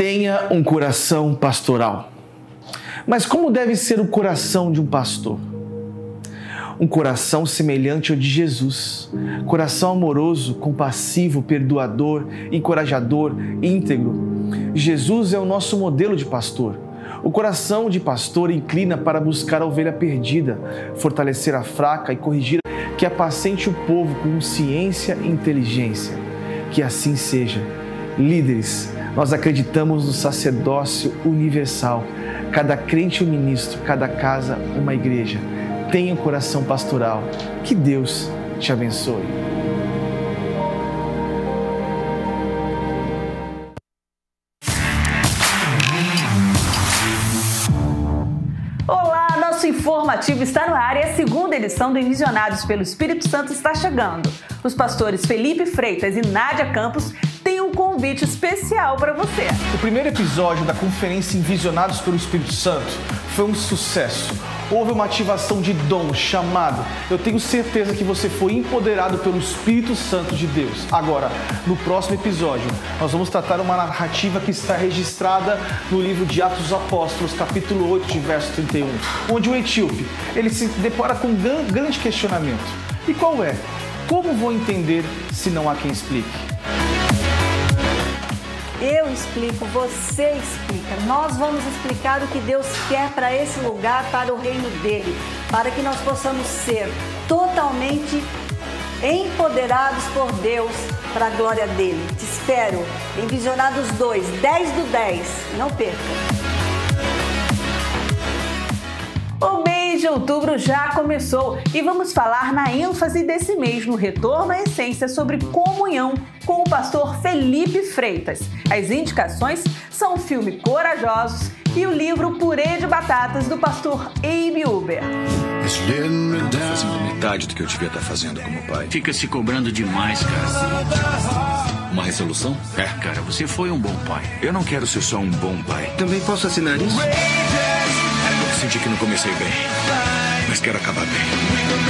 tenha um coração pastoral. Mas como deve ser o coração de um pastor? Um coração semelhante ao de Jesus, coração amoroso, compassivo, perdoador, encorajador, íntegro. Jesus é o nosso modelo de pastor. O coração de pastor inclina para buscar a ovelha perdida, fortalecer a fraca e corrigir que apacente o povo com ciência e inteligência. Que assim seja. Líderes, nós acreditamos no sacerdócio universal. Cada crente um ministro, cada casa uma igreja. Tenha um coração pastoral. Que Deus te abençoe. Informativo está no ar e a segunda edição do Envisionados pelo Espírito Santo está chegando. Os pastores Felipe Freitas e Nádia Campos um convite especial para você. O primeiro episódio da conferência Envisionados pelo Espírito Santo foi um sucesso. Houve uma ativação de dom chamado. Eu tenho certeza que você foi empoderado pelo Espírito Santo de Deus. Agora, no próximo episódio, nós vamos tratar uma narrativa que está registrada no livro de Atos dos Apóstolos, capítulo 8, de verso 31, onde o etíope, ele se depara com um grande questionamento. E qual é? Como vou entender se não há quem explique? Eu explico, você explica. Nós vamos explicar o que Deus quer para esse lugar, para o reino dele, para que nós possamos ser totalmente empoderados por Deus para a glória dele. Te espero em Visionados 2, 10 do 10. Não perca. O mês de outubro já começou e vamos falar na ênfase desse mês no Retorno à Essência sobre comunhão com o pastor Felipe Freitas. As indicações são o filme Corajosos e o livro Purê de Batatas do pastor Abe Uber. Fazendo metade do que eu devia estar fazendo como pai. Fica se cobrando demais, cara. Uma resolução? É, cara, você foi um bom pai. Eu não quero ser só um bom pai. Também posso assinar isso? Senti que não comecei bem, mas quero acabar bem.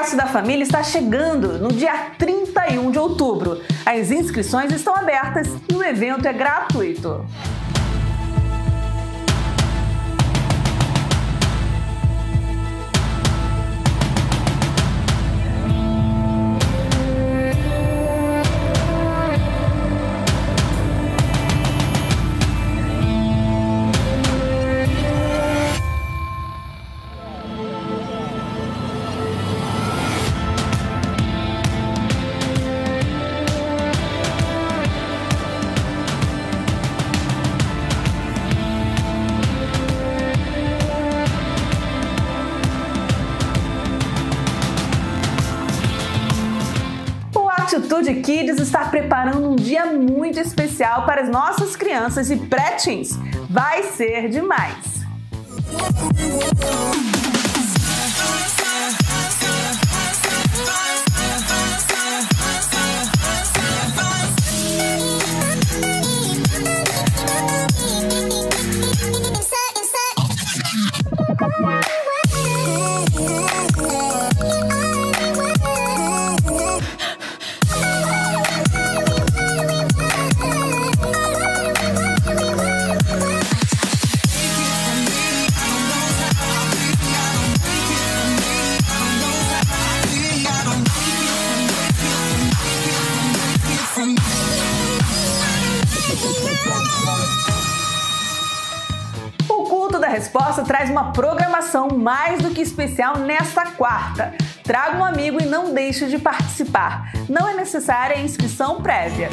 Congresso da Família está chegando no dia 31 de outubro. As inscrições estão abertas e o evento é gratuito. Kids está preparando um dia muito especial para as nossas crianças e pré-teens. Vai ser demais! Mais do que especial nesta quarta. Traga um amigo e não deixe de participar. Não é necessária a inscrição prévia.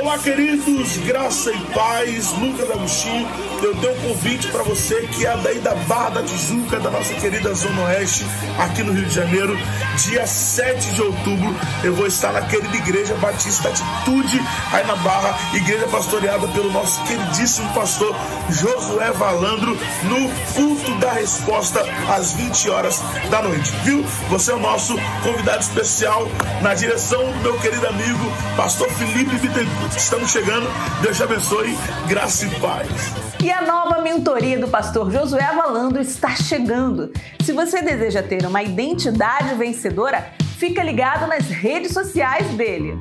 Olá, queridos, graça e paz, Lucas Agostinho. Eu tenho um convite para você que é daí da Barra da Tijuca, da nossa querida Zona Oeste, aqui no Rio de Janeiro. Dia 7 de outubro, eu vou estar na querida Igreja Batista Atitude, aí na Barra, igreja pastoreada pelo nosso queridíssimo pastor Josué Valandro, no culto da resposta às 20 horas da noite, viu? Você é o nosso convidado especial na direção do meu querido amigo, pastor Felipe Bittencourt. Estamos chegando, Deus te abençoe, graça e paz. E a nova mentoria do pastor Josué Valandro está chegando. Se você deseja ter uma identidade vencedora, fica ligado nas redes sociais dele.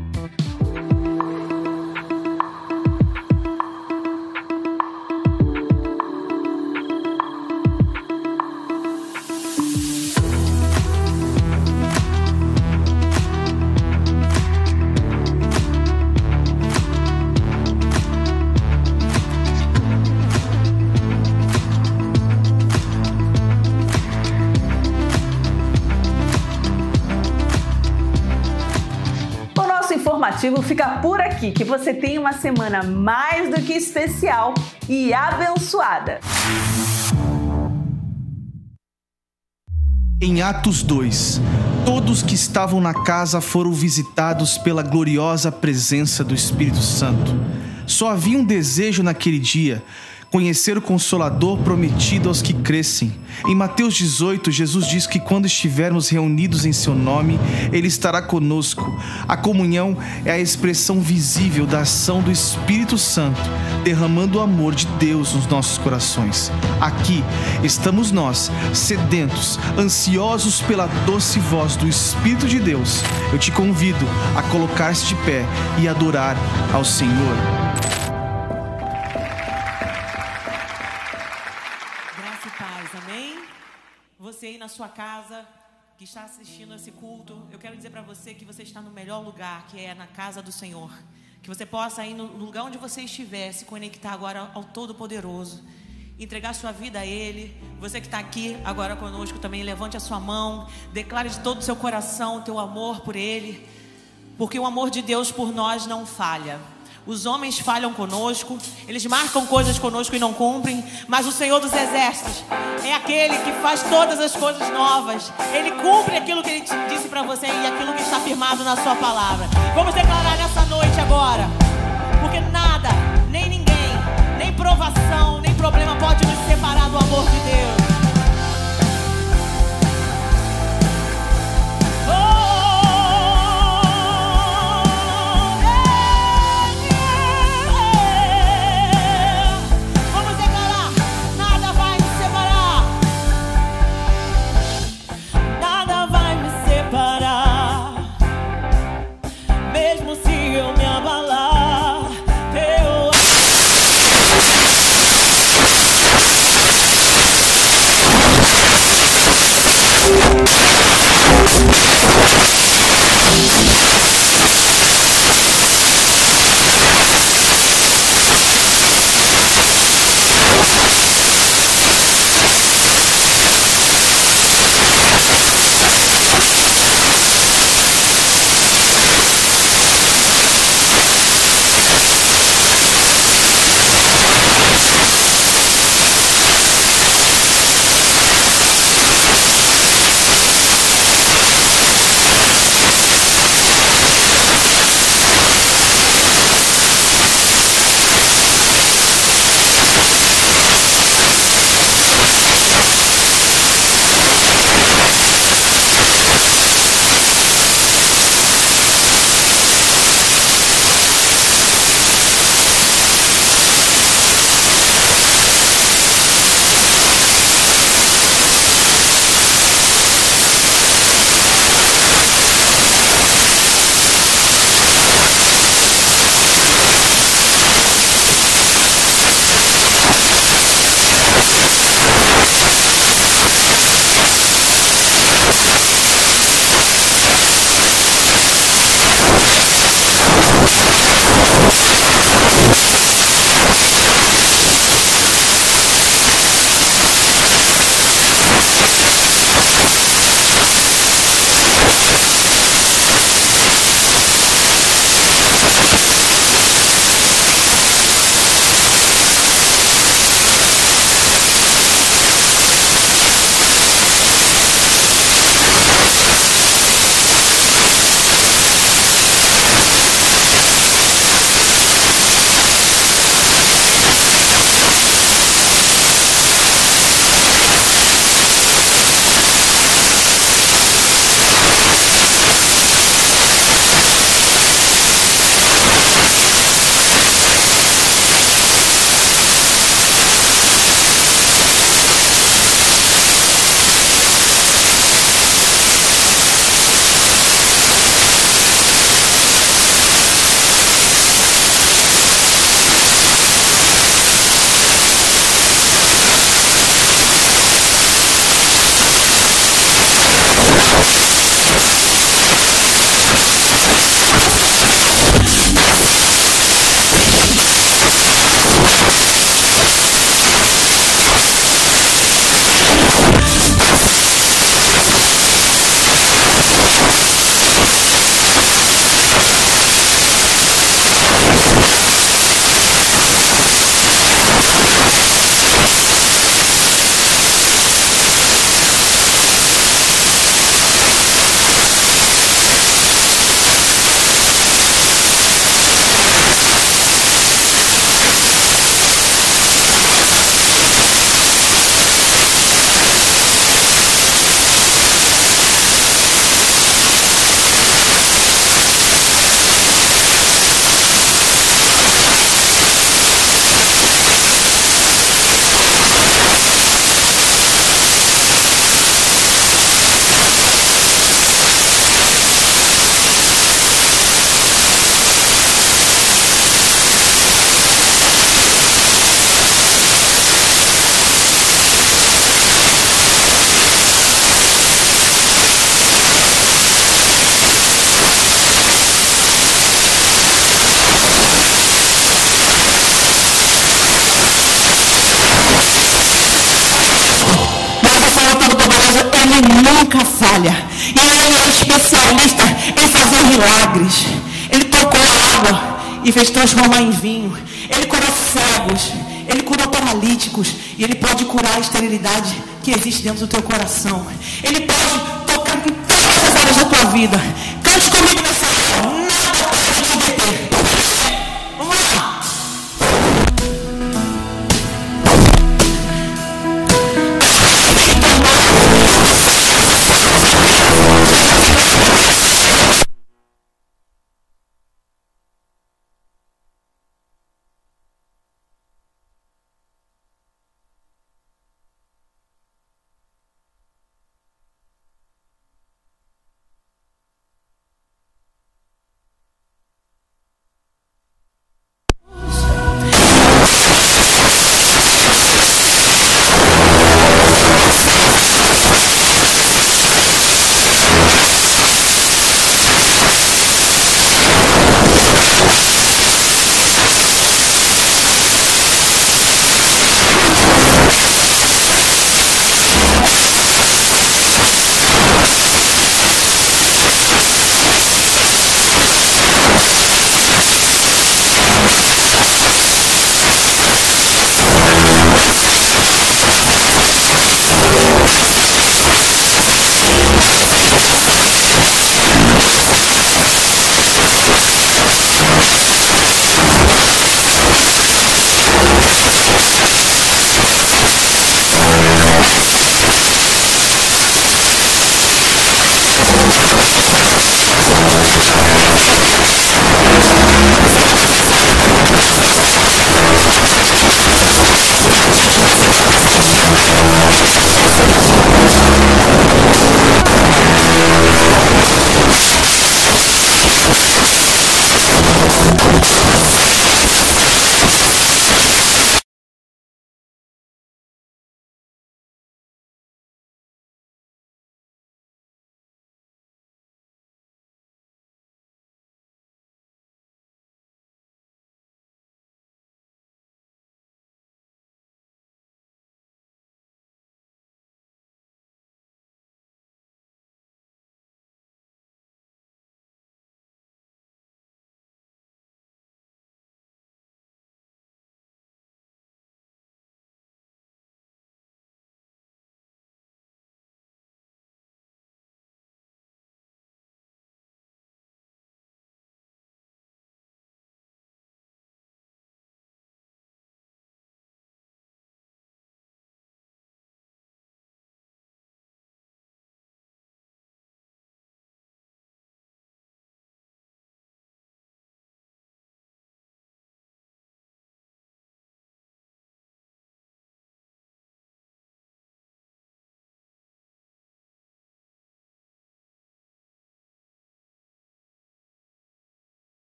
Informativo fica por aqui. Que você tenha uma semana mais do que especial e abençoada. Em Atos 2, todos que estavam na casa foram visitados pela gloriosa presença do Espírito Santo. Só havia um desejo naquele dia conhecer o Consolador prometido aos que crescem. Em Mateus 18, Jesus diz que quando estivermos reunidos em seu nome, ele estará conosco. A comunhão é a expressão visível da ação do Espírito Santo, derramando o amor de Deus nos nossos corações. Aqui estamos nós, sedentos, ansiosos pela doce voz do Espírito de Deus. Eu te convido a colocar-se de pé e adorar ao Senhor. Sua casa que está assistindo esse culto, eu quero dizer para você que você está no melhor lugar, que é na casa do Senhor. Que você possa ir no lugar onde você estiver, se conectar agora ao Todo-Poderoso, entregar sua vida a Ele. Você que está aqui agora conosco também, levante a sua mão, declare de todo o seu coração o teu amor por Ele, porque o amor de Deus por nós não falha. Os homens falham conosco, eles marcam coisas conosco e não cumprem, mas o Senhor dos Exércitos é aquele que faz todas as coisas novas. Ele cumpre aquilo que ele disse para você e aquilo que está firmado na sua palavra. Vamos declarar nessa noite agora, porque nada, nem ninguém, nem provação, nem problema pode nos separar do amor de Deus.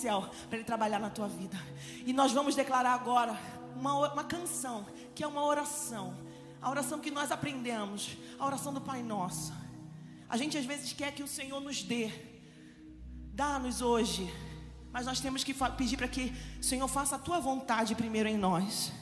Céu para Ele trabalhar na tua vida. E nós vamos declarar agora uma, uma canção, que é uma oração. A oração que nós aprendemos, a oração do Pai Nosso. A gente às vezes quer que o Senhor nos dê. Dá-nos hoje. Mas nós temos que pedir para que o Senhor faça a tua vontade primeiro em nós.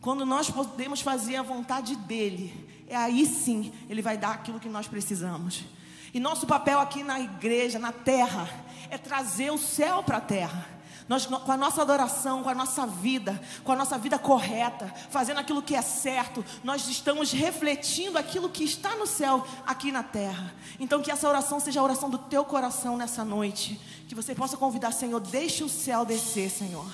Quando nós podemos fazer a vontade dEle, é aí sim Ele vai dar aquilo que nós precisamos. E nosso papel aqui na igreja, na terra, é trazer o céu para a terra. Nós, com a nossa adoração, com a nossa vida, com a nossa vida correta, fazendo aquilo que é certo, nós estamos refletindo aquilo que está no céu aqui na terra. Então, que essa oração seja a oração do teu coração nessa noite. Que você possa convidar, Senhor, deixe o céu descer, Senhor.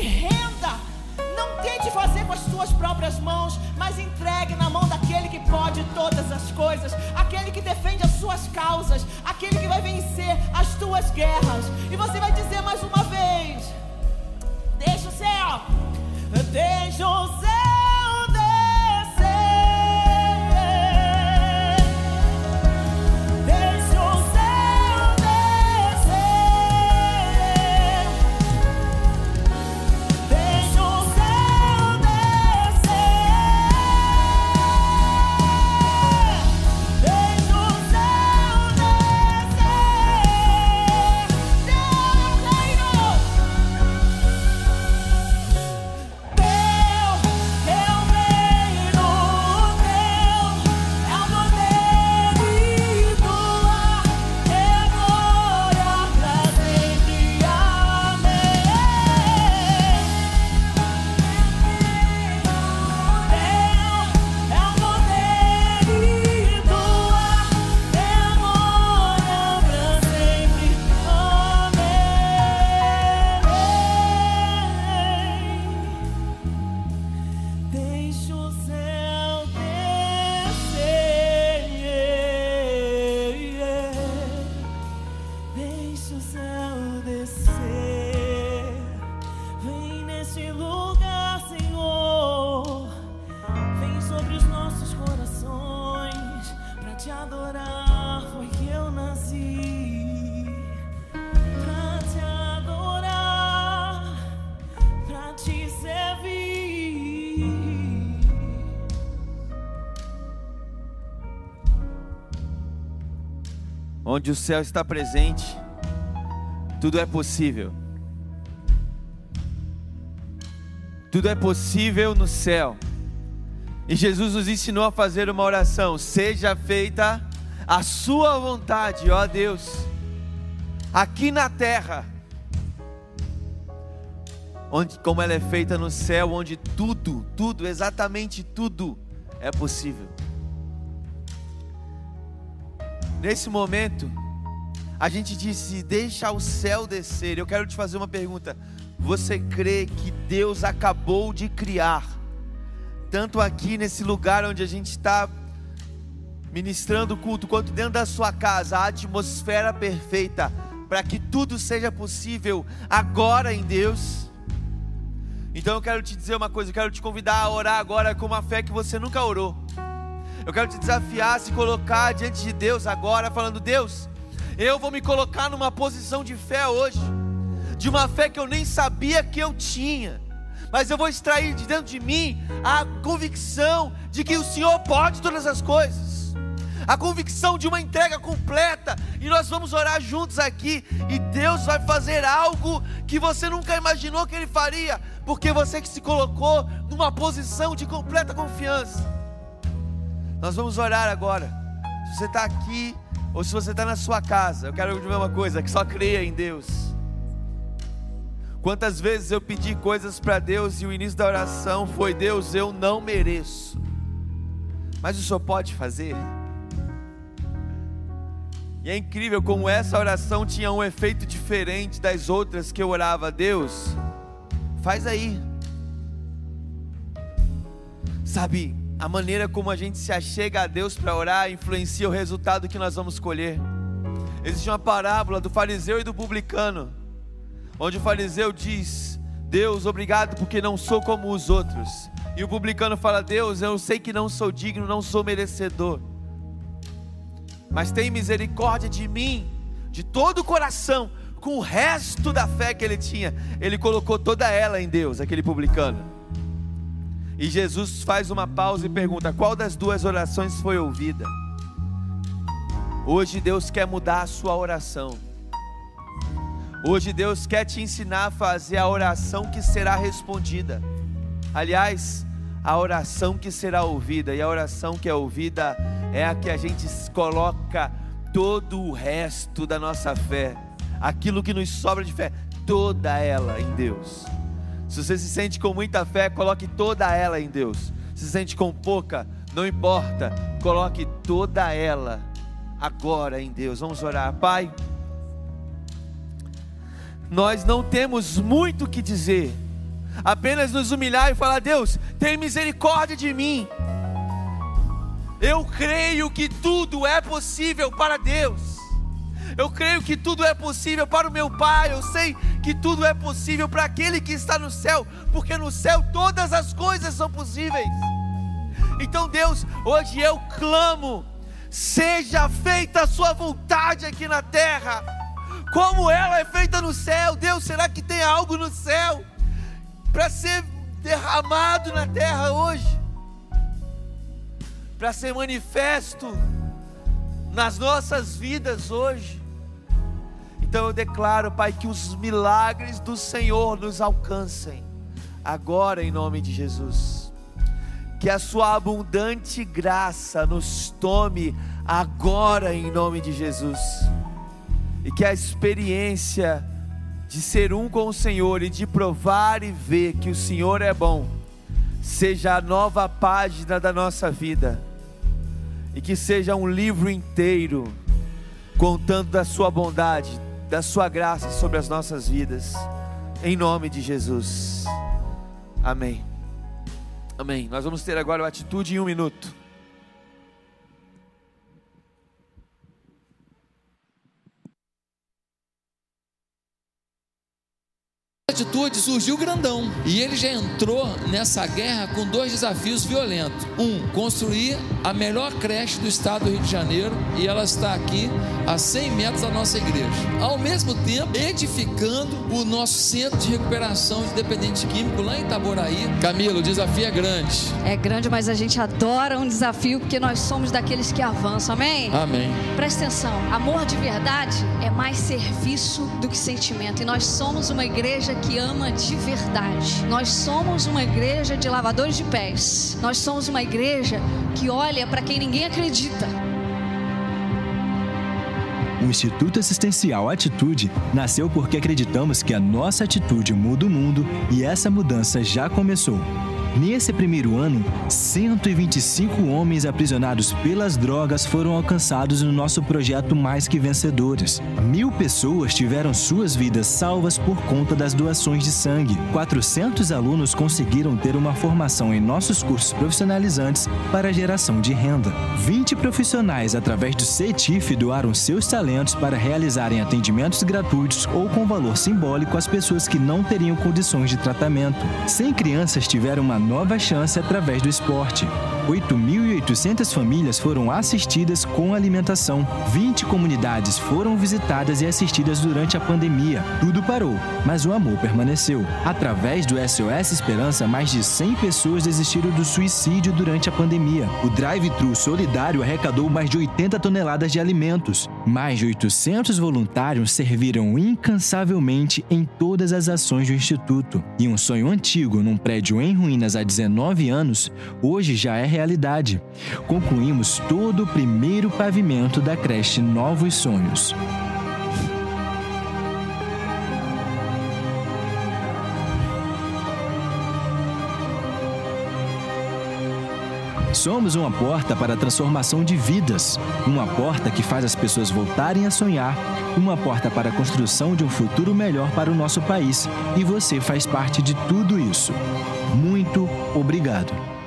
Renda. Não tente fazer com as suas próprias mãos, mas entregue na mão daquele que pode todas as coisas, aquele que defende as suas causas, aquele que vai vencer as tuas guerras. Onde o céu está presente, tudo é possível. Tudo é possível no céu. E Jesus nos ensinou a fazer uma oração: seja feita a sua vontade, ó Deus, aqui na terra, onde como ela é feita no céu, onde tudo, tudo, exatamente tudo é possível. Nesse momento, a gente disse: deixa o céu descer. Eu quero te fazer uma pergunta. Você crê que Deus acabou de criar, tanto aqui nesse lugar onde a gente está ministrando o culto, quanto dentro da sua casa, a atmosfera perfeita para que tudo seja possível agora em Deus? Então eu quero te dizer uma coisa, eu quero te convidar a orar agora com uma fé que você nunca orou. Eu quero te desafiar a se colocar diante de Deus agora, falando: Deus, eu vou me colocar numa posição de fé hoje, de uma fé que eu nem sabia que eu tinha, mas eu vou extrair de dentro de mim a convicção de que o Senhor pode todas as coisas, a convicção de uma entrega completa, e nós vamos orar juntos aqui, e Deus vai fazer algo que você nunca imaginou que Ele faria, porque você que se colocou numa posição de completa confiança. Nós vamos orar agora. Se você está aqui ou se você está na sua casa, eu quero dizer uma coisa: que só creia em Deus. Quantas vezes eu pedi coisas para Deus e o início da oração foi: Deus, eu não mereço, mas o Senhor pode fazer. E é incrível como essa oração tinha um efeito diferente das outras que eu orava. Deus, faz aí. Sabe, a maneira como a gente se achega a Deus para orar influencia o resultado que nós vamos colher. Existe uma parábola do fariseu e do publicano, onde o fariseu diz: Deus, obrigado porque não sou como os outros. E o publicano fala: Deus, eu sei que não sou digno, não sou merecedor, mas tem misericórdia de mim, de todo o coração, com o resto da fé que ele tinha. Ele colocou toda ela em Deus, aquele publicano. E Jesus faz uma pausa e pergunta: qual das duas orações foi ouvida? Hoje Deus quer mudar a sua oração. Hoje Deus quer te ensinar a fazer a oração que será respondida. Aliás, a oração que será ouvida, e a oração que é ouvida é a que a gente coloca todo o resto da nossa fé, aquilo que nos sobra de fé, toda ela em Deus. Se você se sente com muita fé, coloque toda ela em Deus. Se se sente com pouca, não importa, coloque toda ela agora em Deus. Vamos orar, Pai. Nós não temos muito o que dizer, apenas nos humilhar e falar: Deus, tem misericórdia de mim. Eu creio que tudo é possível para Deus. Eu creio que tudo é possível para o meu Pai. Eu sei que tudo é possível para aquele que está no céu, porque no céu todas as coisas são possíveis. Então, Deus, hoje eu clamo: seja feita a Sua vontade aqui na terra, como ela é feita no céu. Deus, será que tem algo no céu para ser derramado na terra hoje? Para ser manifesto nas nossas vidas hoje. Então eu declaro, Pai, que os milagres do Senhor nos alcancem, agora em nome de Jesus. Que a Sua abundante graça nos tome agora em nome de Jesus. E que a experiência de ser um com o Senhor e de provar e ver que o Senhor é bom, seja a nova página da nossa vida. E que seja um livro inteiro contando da Sua bondade, da Sua graça sobre as nossas vidas, em nome de Jesus. Amém. Amém. Nós vamos ter agora a atitude em um minuto. Atitude surgiu grandão e ele já entrou nessa guerra com dois desafios violentos. Um, construir a melhor creche do estado do Rio de Janeiro e ela está aqui a 100 metros da nossa igreja. Ao mesmo tempo, edificando o nosso centro de recuperação de dependente químico lá em Itaboraí. Camilo, o desafio é grande. É grande, mas a gente adora um desafio porque nós somos daqueles que avançam. Amém? Amém. Presta atenção. Amor de verdade é mais serviço do que sentimento. E nós somos uma igreja que ama de verdade. Nós somos uma igreja de lavadores de pés. Nós somos uma igreja que olha para quem ninguém acredita. O Instituto Assistencial Atitude nasceu porque acreditamos que a nossa atitude muda o mundo e essa mudança já começou. Nesse primeiro ano, 125 homens aprisionados pelas drogas foram alcançados no nosso projeto Mais Que Vencedores. Mil pessoas tiveram suas vidas salvas por conta das doações de sangue. 400 alunos conseguiram ter uma formação em nossos cursos profissionalizantes para geração de renda. 20 profissionais, através do CETIF, doaram seus talentos para realizarem atendimentos gratuitos ou com valor simbólico às pessoas que não teriam condições de tratamento. 100 crianças tiveram nova chance através do esporte. 8.800 famílias foram assistidas com alimentação. 20 comunidades foram visitadas e assistidas durante a pandemia. Tudo parou, mas o amor permaneceu. Através do SOS Esperança, mais de 100 pessoas desistiram do suicídio durante a pandemia. O Drive-Thru Solidário arrecadou mais de 80 toneladas de alimentos. Mais de 800 voluntários serviram incansavelmente em todas as ações do Instituto. E um sonho antigo num prédio em ruínas há 19 anos, hoje já é realidade. Concluímos todo o primeiro pavimento da creche Novos Sonhos. Somos uma porta para a transformação de vidas, uma porta que faz as pessoas voltarem a sonhar, uma porta para a construção de um futuro melhor para o nosso país. E você faz parte de tudo isso. Muito obrigado.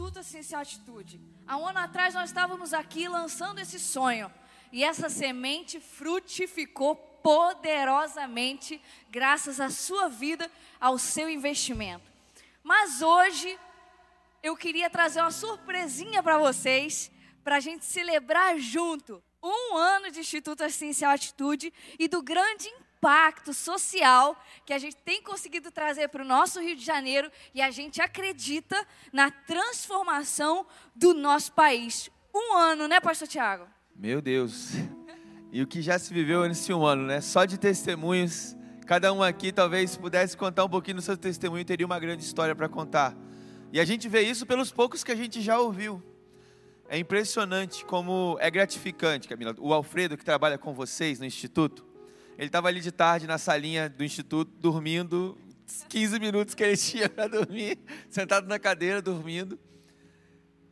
Instituto Essencial Atitude. Há um ano atrás nós estávamos aqui lançando esse sonho. E essa semente frutificou poderosamente graças à sua vida, ao seu investimento. Mas hoje eu queria trazer uma surpresinha para vocês, para a gente celebrar junto um ano de Instituto Essencial Atitude e do grande impacto social que a gente tem conseguido trazer para o nosso Rio de Janeiro e a gente acredita na transformação do nosso país. Um ano, né, Pastor Tiago? Meu Deus. E o que já se viveu nesse um ano, né? Só de testemunhos. Cada um aqui talvez pudesse contar um pouquinho do seu testemunho, teria uma grande história para contar. E a gente vê isso pelos poucos que a gente já ouviu. É impressionante como é gratificante, Camila. O Alfredo, que trabalha com vocês no Instituto, ele estava ali de tarde na salinha do Instituto, dormindo, 15 minutos que ele tinha para dormir, sentado na cadeira, dormindo.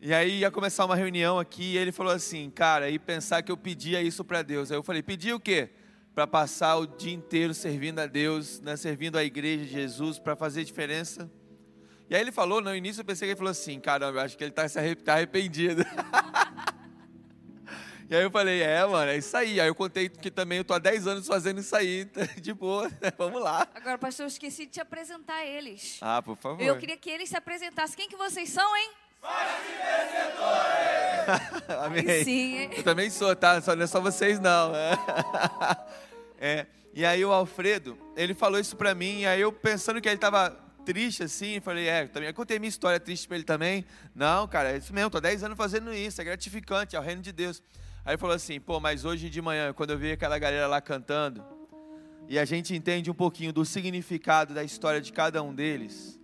E aí ia começar uma reunião aqui e ele falou assim, cara, e pensar que eu pedia isso para Deus. Aí eu falei, pedir o quê? Para passar o dia inteiro servindo a Deus, né, servindo a igreja de Jesus, para fazer diferença e aí ele falou, no início eu pensei que ele falou assim, caramba, eu acho que ele está tá arrependido. e aí eu falei, é, mano, é isso aí. Aí eu contei que também eu tô há 10 anos fazendo isso aí, de boa, vamos lá. Agora, pastor, eu esqueci de te apresentar eles. Ah, por favor. Eu queria que eles se apresentassem. Quem que vocês são, hein? Amém. Sim, hein? Eu também sou, tá? Só, não é só vocês, não. é. E aí o Alfredo, ele falou isso pra mim, e aí eu pensando que ele tava triste assim, falei, é, também contei minha história triste para ele também. Não, cara, é isso mesmo, tô 10 anos fazendo isso, é gratificante, é o reino de Deus. Aí falou assim, pô, mas hoje de manhã, quando eu vi aquela galera lá cantando, e a gente entende um pouquinho do significado da história de cada um deles,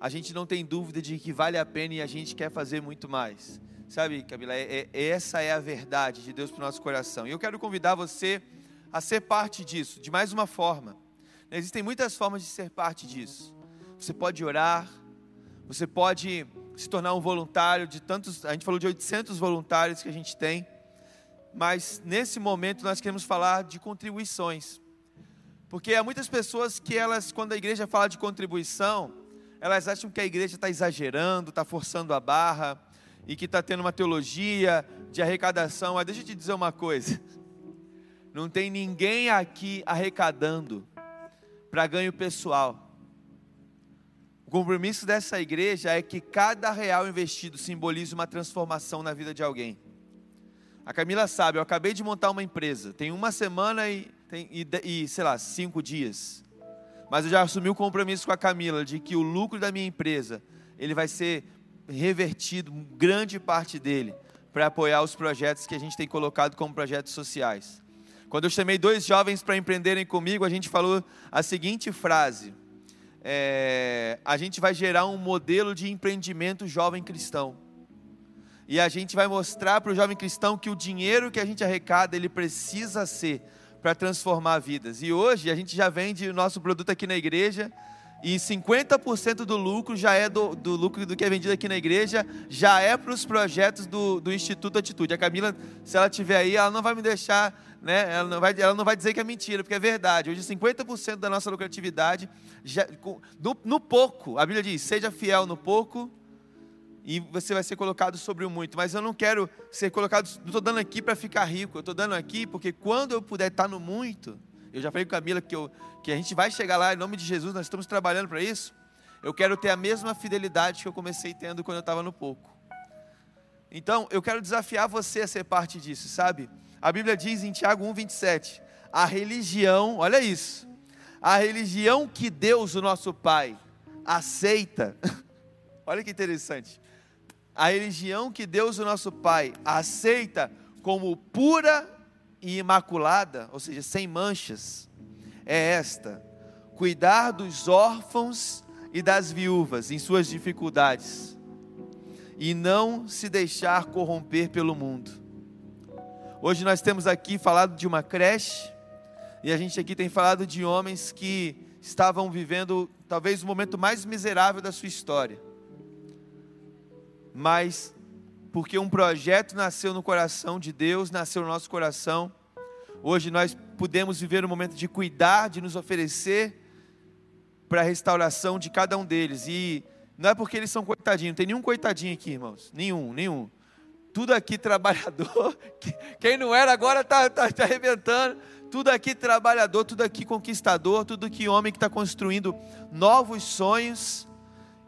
a gente não tem dúvida de que vale a pena e a gente quer fazer muito mais. Sabe, Camila, é, é, essa é a verdade de Deus para o nosso coração. E eu quero convidar você a ser parte disso, de mais uma forma. Existem muitas formas de ser parte disso você pode orar, você pode se tornar um voluntário de tantos, a gente falou de 800 voluntários que a gente tem, mas nesse momento nós queremos falar de contribuições. Porque há muitas pessoas que elas, quando a igreja fala de contribuição, elas acham que a igreja está exagerando, está forçando a barra, e que está tendo uma teologia de arrecadação. Mas deixa eu te dizer uma coisa: não tem ninguém aqui arrecadando para ganho pessoal compromisso dessa igreja é que cada real investido simbolize uma transformação na vida de alguém. A Camila sabe, eu acabei de montar uma empresa, tem uma semana e, tem, e, e sei lá, cinco dias. Mas eu já assumi o compromisso com a Camila de que o lucro da minha empresa ele vai ser revertido, grande parte dele, para apoiar os projetos que a gente tem colocado como projetos sociais. Quando eu chamei dois jovens para empreenderem comigo, a gente falou a seguinte frase: é, a gente vai gerar um modelo de empreendimento jovem cristão. E a gente vai mostrar para o jovem cristão que o dinheiro que a gente arrecada, ele precisa ser para transformar vidas. E hoje a gente já vende o nosso produto aqui na igreja e 50% do lucro já é do, do, lucro do que é vendido aqui na igreja, já é para os projetos do, do Instituto Atitude. A Camila, se ela estiver aí, ela não vai me deixar, né? Ela não vai, ela não vai dizer que é mentira, porque é verdade. Hoje 50% da nossa lucratividade, já, no, no pouco, a Bíblia diz, seja fiel no pouco e você vai ser colocado sobre o muito. Mas eu não quero ser colocado, não estou dando aqui para ficar rico, eu estou dando aqui porque quando eu puder estar no muito, eu já falei com a Camila que, eu, que a gente vai chegar lá em nome de Jesus, nós estamos trabalhando para isso. Eu quero ter a mesma fidelidade que eu comecei tendo quando eu estava no pouco. Então, eu quero desafiar você a ser parte disso, sabe? A Bíblia diz em Tiago 1,27: a religião, olha isso, a religião que Deus, o nosso Pai, aceita, olha que interessante, a religião que Deus, o nosso Pai, aceita como pura e imaculada, ou seja, sem manchas, é esta: cuidar dos órfãos e das viúvas em suas dificuldades, e não se deixar corromper pelo mundo. Hoje nós temos aqui falado de uma creche, e a gente aqui tem falado de homens que estavam vivendo talvez o momento mais miserável da sua história. Mas porque um projeto nasceu no coração de Deus, nasceu no nosso coração. Hoje nós podemos viver um momento de cuidar, de nos oferecer para a restauração de cada um deles. E Não é porque eles são coitadinhos, não tem nenhum coitadinho aqui, irmãos. Nenhum, nenhum. Tudo aqui trabalhador. Quem não era agora está tá, tá arrebentando. Tudo aqui trabalhador, tudo aqui conquistador, tudo aqui homem que está construindo novos sonhos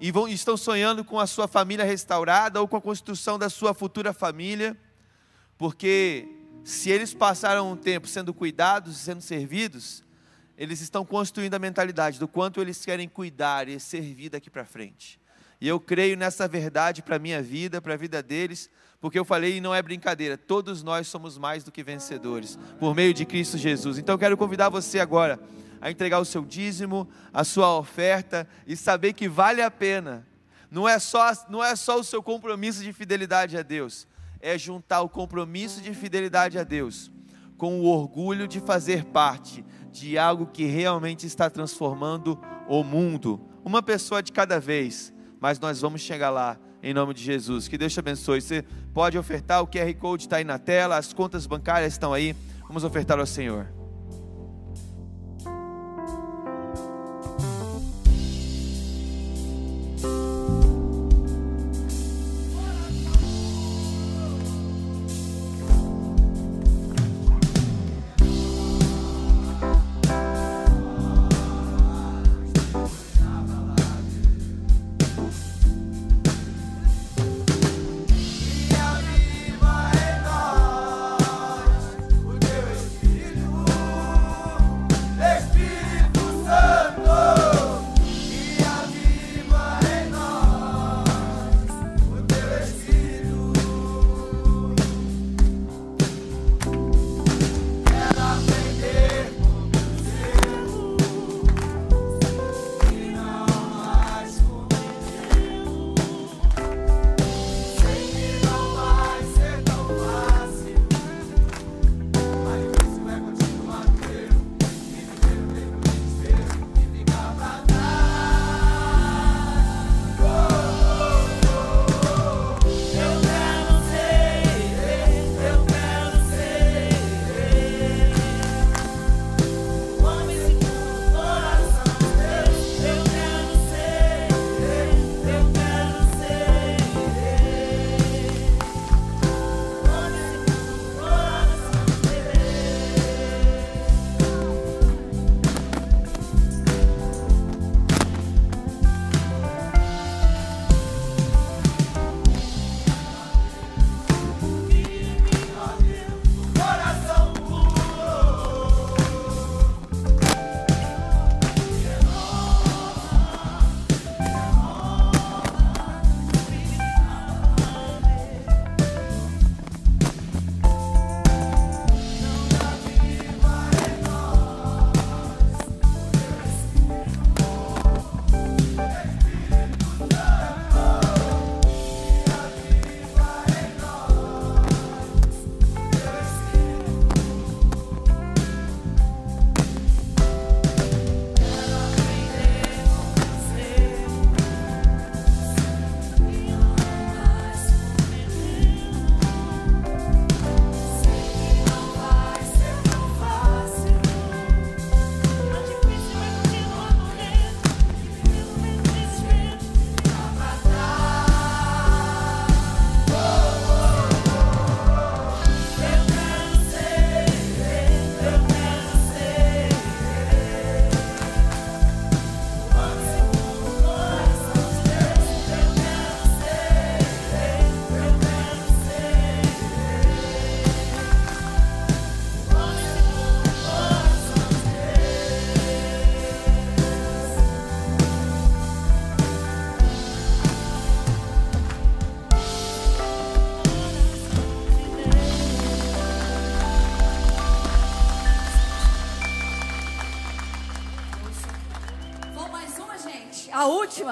e vão, estão sonhando com a sua família restaurada ou com a construção da sua futura família, porque se eles passaram um tempo sendo cuidados e sendo servidos, eles estão construindo a mentalidade do quanto eles querem cuidar e servir daqui para frente. E eu creio nessa verdade para a minha vida, para a vida deles, porque eu falei e não é brincadeira, todos nós somos mais do que vencedores, por meio de Cristo Jesus. Então eu quero convidar você agora a entregar o seu dízimo, a sua oferta e saber que vale a pena. Não é só, não é só o seu compromisso de fidelidade a Deus, é juntar o compromisso de fidelidade a Deus com o orgulho de fazer parte de algo que realmente está transformando o mundo. Uma pessoa de cada vez mas nós vamos chegar lá em nome de Jesus. Que Deus te abençoe. Você pode ofertar, o QR Code está aí na tela, as contas bancárias estão aí. Vamos ofertar ao Senhor.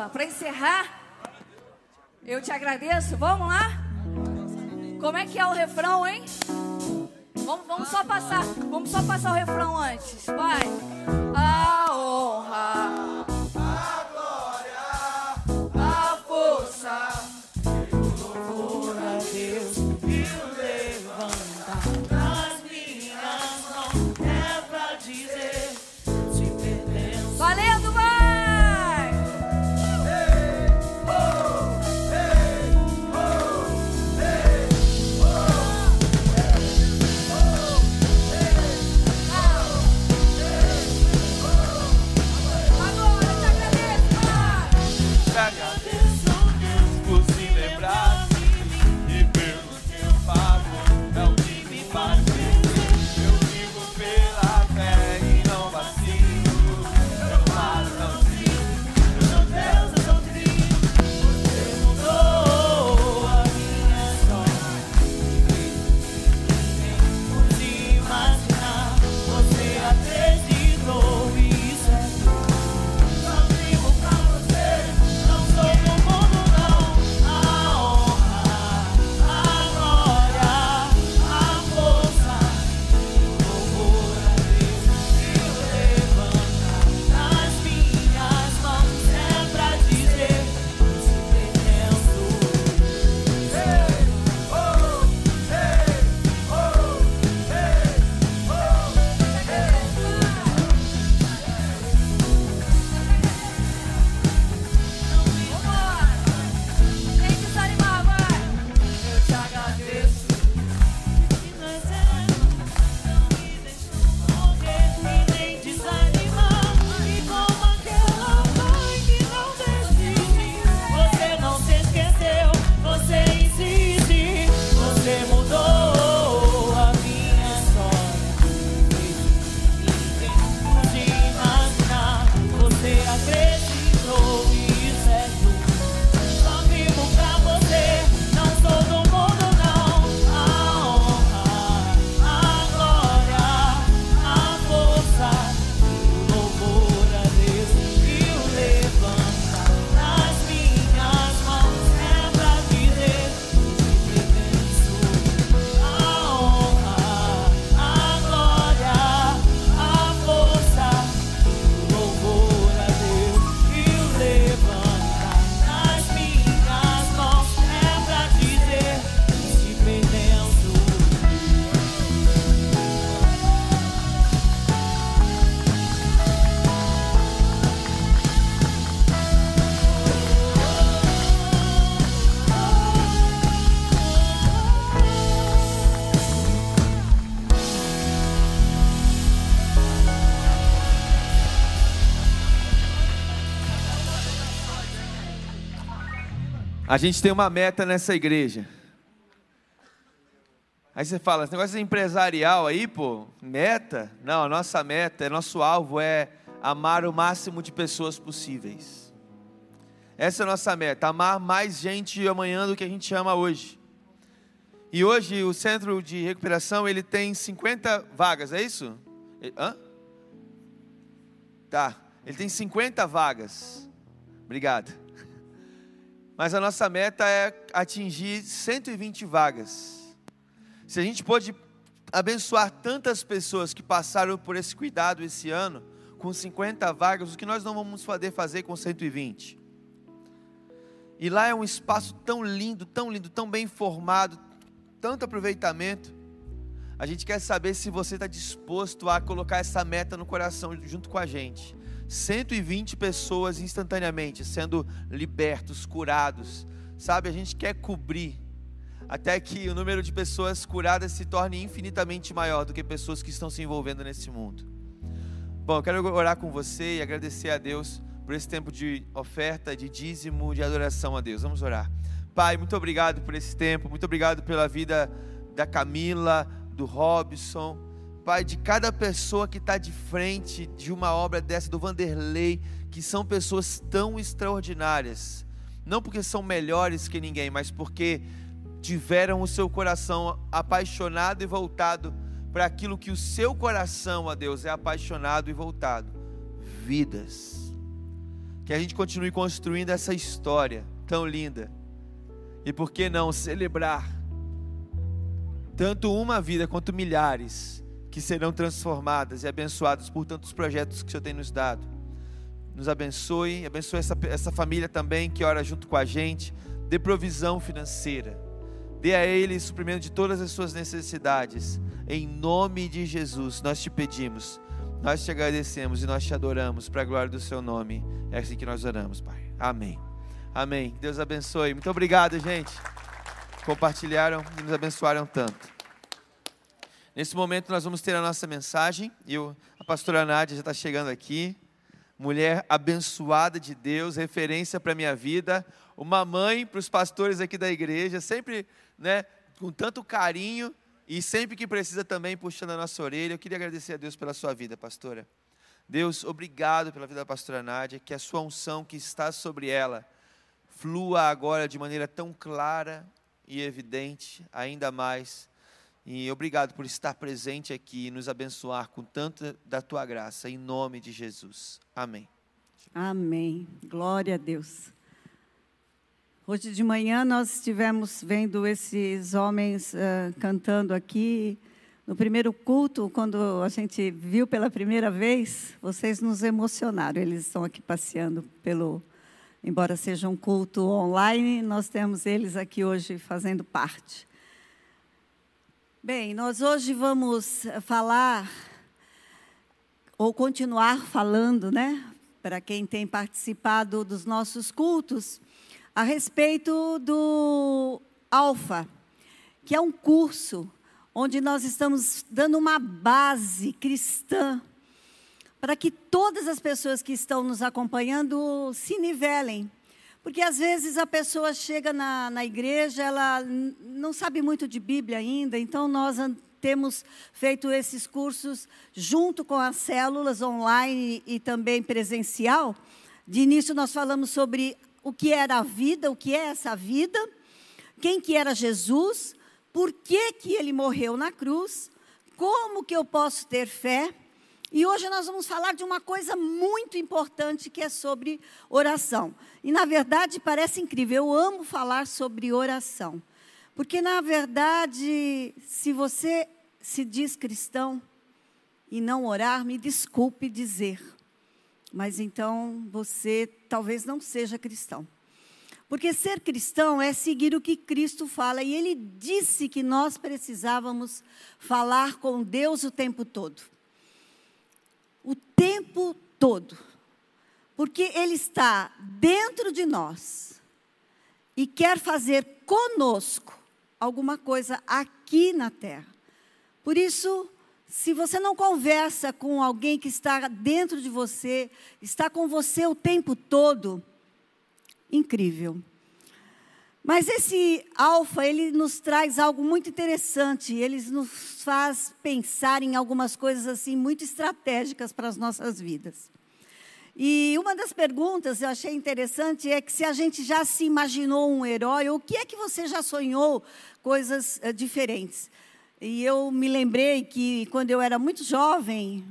Para encerrar. Eu te agradeço. Vamos lá? Como é que é o refrão, hein? Vamos, vamos só passar. Vamos só passar o refrão antes. A gente tem uma meta nessa igreja. Aí você fala, esse negócio empresarial aí, pô, meta? Não, a nossa meta, nosso alvo é amar o máximo de pessoas possíveis. Essa é a nossa meta, amar mais gente amanhã do que a gente ama hoje. E hoje o centro de recuperação, ele tem 50 vagas, é isso? Hã? Tá, ele tem 50 vagas. Obrigado. Mas a nossa meta é atingir 120 vagas. Se a gente pode abençoar tantas pessoas que passaram por esse cuidado esse ano, com 50 vagas, o que nós não vamos poder fazer com 120? E lá é um espaço tão lindo, tão lindo, tão bem formado, tanto aproveitamento. A gente quer saber se você está disposto a colocar essa meta no coração junto com a gente. 120 pessoas instantaneamente sendo libertos, curados. Sabe, a gente quer cobrir até que o número de pessoas curadas se torne infinitamente maior do que pessoas que estão se envolvendo nesse mundo. Bom, eu quero orar com você e agradecer a Deus por esse tempo de oferta, de dízimo, de adoração a Deus. Vamos orar. Pai, muito obrigado por esse tempo, muito obrigado pela vida da Camila, do Robson, Pai, de cada pessoa que está de frente de uma obra dessa, do Vanderlei, que são pessoas tão extraordinárias, não porque são melhores que ninguém, mas porque tiveram o seu coração apaixonado e voltado para aquilo que o seu coração, a Deus, é apaixonado e voltado. Vidas. Que a gente continue construindo essa história tão linda. E por que não celebrar tanto uma vida quanto milhares que serão transformadas e abençoadas por tantos projetos que o Senhor tem nos dado. Nos abençoe, abençoe essa, essa família também que ora junto com a gente, dê provisão financeira, dê a eles suprimento de todas as suas necessidades. Em nome de Jesus, nós te pedimos, nós te agradecemos e nós te adoramos para a glória do seu nome. É assim que nós oramos, Pai. Amém. Amém. Deus abençoe. Muito obrigado, gente. Compartilharam e nos abençoaram tanto. Nesse momento nós vamos ter a nossa mensagem e a pastora Nádia já está chegando aqui. Mulher abençoada de Deus, referência para a minha vida, uma mãe para os pastores aqui da igreja, sempre né, com tanto carinho e sempre que precisa também puxando a nossa orelha. Eu queria agradecer a Deus pela sua vida, pastora. Deus, obrigado pela vida da pastora Nádia, que a sua unção que está sobre ela flua agora de maneira tão clara e evidente, ainda mais. E obrigado por estar presente aqui e nos abençoar com tanta da tua graça, em nome de Jesus. Amém. Amém. Glória a Deus. Hoje de manhã nós estivemos vendo esses homens uh, cantando aqui. No primeiro culto, quando a gente viu pela primeira vez, vocês nos emocionaram. Eles estão aqui passeando pelo, Embora seja um culto online, nós temos eles aqui hoje fazendo parte. Bem, nós hoje vamos falar, ou continuar falando, né, para quem tem participado dos nossos cultos, a respeito do Alfa, que é um curso onde nós estamos dando uma base cristã para que todas as pessoas que estão nos acompanhando se nivelem. Porque às vezes a pessoa chega na, na igreja, ela não sabe muito de Bíblia ainda, então nós temos feito esses cursos junto com as células online e também presencial. De início nós falamos sobre o que era a vida, o que é essa vida, quem que era Jesus, por que que ele morreu na cruz, como que eu posso ter fé, e hoje nós vamos falar de uma coisa muito importante que é sobre oração. E na verdade parece incrível, eu amo falar sobre oração. Porque na verdade, se você se diz cristão e não orar, me desculpe dizer. Mas então você talvez não seja cristão. Porque ser cristão é seguir o que Cristo fala. E ele disse que nós precisávamos falar com Deus o tempo todo o tempo todo. Porque Ele está dentro de nós e quer fazer conosco alguma coisa aqui na terra. Por isso, se você não conversa com alguém que está dentro de você, está com você o tempo todo, incrível. Mas esse alfa, ele nos traz algo muito interessante, ele nos faz pensar em algumas coisas assim muito estratégicas para as nossas vidas. E uma das perguntas eu achei interessante é que se a gente já se imaginou um herói, ou o que é que você já sonhou coisas uh, diferentes? E eu me lembrei que quando eu era muito jovem,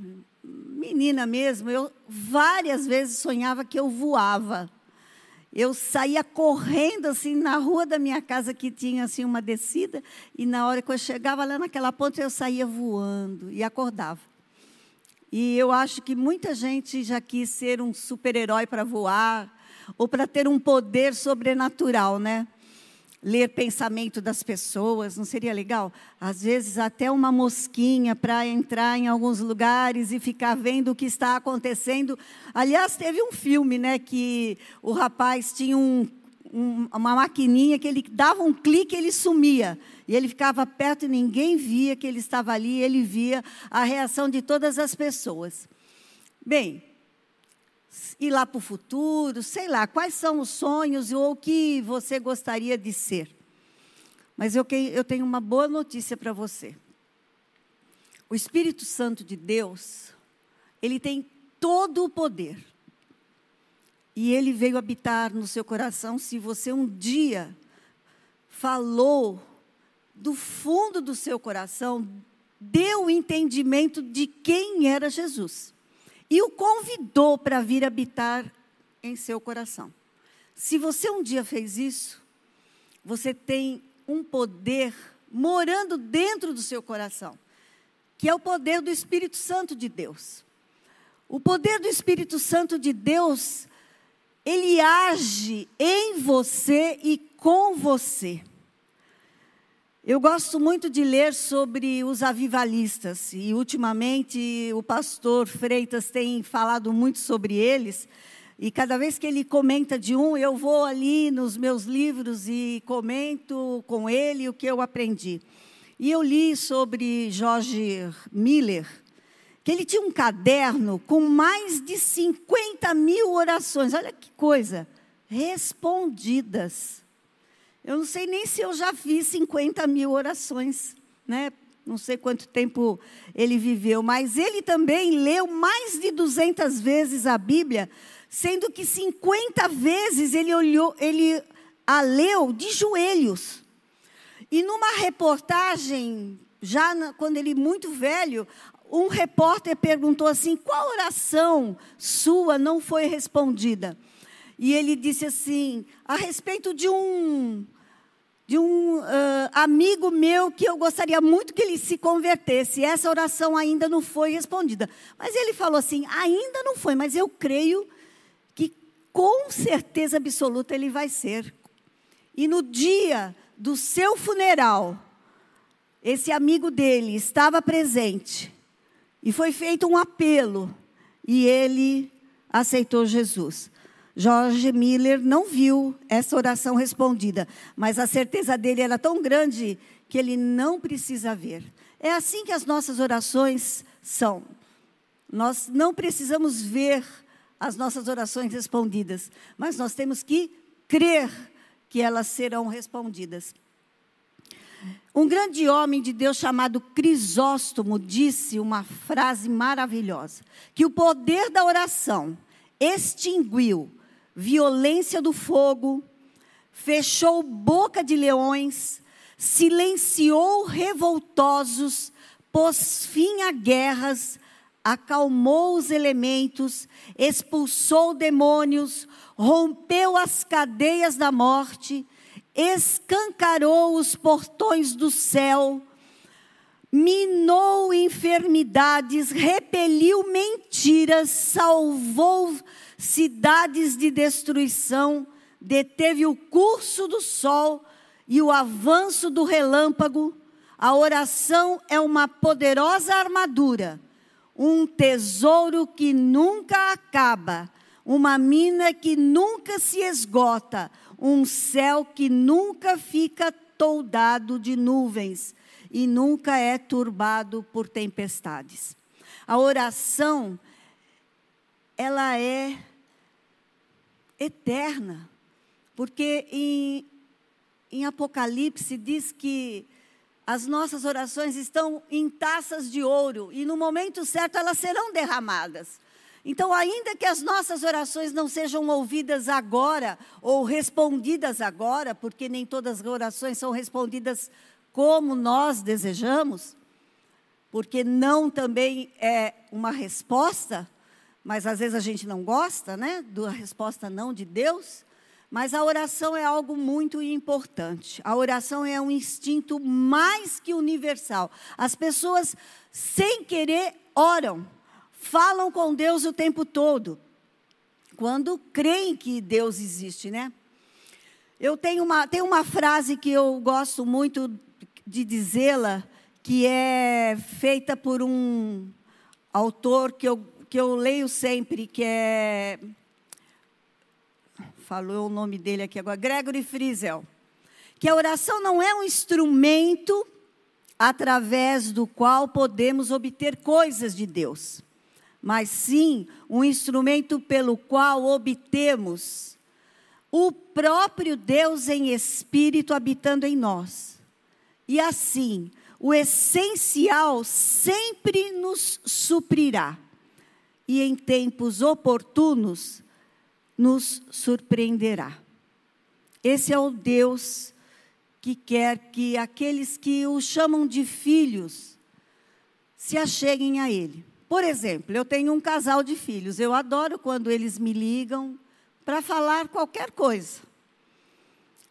menina mesmo, eu várias vezes sonhava que eu voava. Eu saía correndo assim na rua da minha casa que tinha assim uma descida e na hora que eu chegava lá naquela ponta eu saía voando e acordava. E eu acho que muita gente já quis ser um super-herói para voar ou para ter um poder sobrenatural, né? Ler pensamento das pessoas, não seria legal? Às vezes até uma mosquinha para entrar em alguns lugares e ficar vendo o que está acontecendo. Aliás, teve um filme, né, que o rapaz tinha um, um, uma maquininha que ele dava um clique e ele sumia. E ele ficava perto e ninguém via que ele estava ali, ele via a reação de todas as pessoas. Bem, ir lá para o futuro, sei lá, quais são os sonhos ou o que você gostaria de ser. Mas eu, eu tenho uma boa notícia para você. O Espírito Santo de Deus, ele tem todo o poder. E ele veio habitar no seu coração se você um dia falou do fundo do seu coração, deu o entendimento de quem era Jesus e o convidou para vir habitar em seu coração. Se você um dia fez isso, você tem um poder morando dentro do seu coração, que é o poder do Espírito Santo de Deus. O poder do Espírito Santo de Deus, ele age em você e com você. Eu gosto muito de ler sobre os avivalistas e ultimamente o pastor Freitas tem falado muito sobre eles. E cada vez que ele comenta de um, eu vou ali nos meus livros e comento com ele o que eu aprendi. E eu li sobre George Miller, que ele tinha um caderno com mais de 50 mil orações. Olha que coisa! Respondidas. Eu não sei nem se eu já fiz 50 mil orações, né? Não sei quanto tempo ele viveu, mas ele também leu mais de 200 vezes a Bíblia, sendo que 50 vezes ele olhou, ele a leu de joelhos. E numa reportagem, já na, quando ele muito velho, um repórter perguntou assim: qual oração sua não foi respondida? E ele disse assim, a respeito de um de um uh, amigo meu que eu gostaria muito que ele se convertesse. Essa oração ainda não foi respondida. Mas ele falou assim: ainda não foi, mas eu creio que com certeza absoluta ele vai ser. E no dia do seu funeral, esse amigo dele estava presente e foi feito um apelo e ele aceitou Jesus. Jorge Miller não viu essa oração respondida, mas a certeza dele era tão grande que ele não precisa ver. É assim que as nossas orações são. Nós não precisamos ver as nossas orações respondidas, mas nós temos que crer que elas serão respondidas. Um grande homem de Deus chamado Crisóstomo disse uma frase maravilhosa: que o poder da oração extinguiu violência do fogo, fechou boca de leões, silenciou revoltosos, pôs fim a guerras, acalmou os elementos, expulsou demônios, rompeu as cadeias da morte, escancarou os portões do céu, minou enfermidades, repeliu mentiras, salvou cidades de destruição, deteve o curso do sol e o avanço do relâmpago. A oração é uma poderosa armadura, um tesouro que nunca acaba, uma mina que nunca se esgota, um céu que nunca fica toldado de nuvens e nunca é turbado por tempestades. A oração, ela é eterna. Porque em em Apocalipse diz que as nossas orações estão em taças de ouro e no momento certo elas serão derramadas. Então, ainda que as nossas orações não sejam ouvidas agora ou respondidas agora, porque nem todas as orações são respondidas como nós desejamos, porque não também é uma resposta, mas às vezes a gente não gosta, né, da resposta não de Deus. Mas a oração é algo muito importante. A oração é um instinto mais que universal. As pessoas, sem querer, oram, falam com Deus o tempo todo, quando creem que Deus existe, né? Eu tenho uma, tenho uma frase que eu gosto muito de dizê-la, que é feita por um autor que eu, que eu leio sempre, que é falou o nome dele aqui agora, Gregory Friesel, que a oração não é um instrumento através do qual podemos obter coisas de Deus, mas sim um instrumento pelo qual obtemos o próprio Deus em espírito habitando em nós. E assim, o essencial sempre nos suprirá. E em tempos oportunos, nos surpreenderá. Esse é o Deus que quer que aqueles que o chamam de filhos se acheguem a Ele. Por exemplo, eu tenho um casal de filhos. Eu adoro quando eles me ligam para falar qualquer coisa.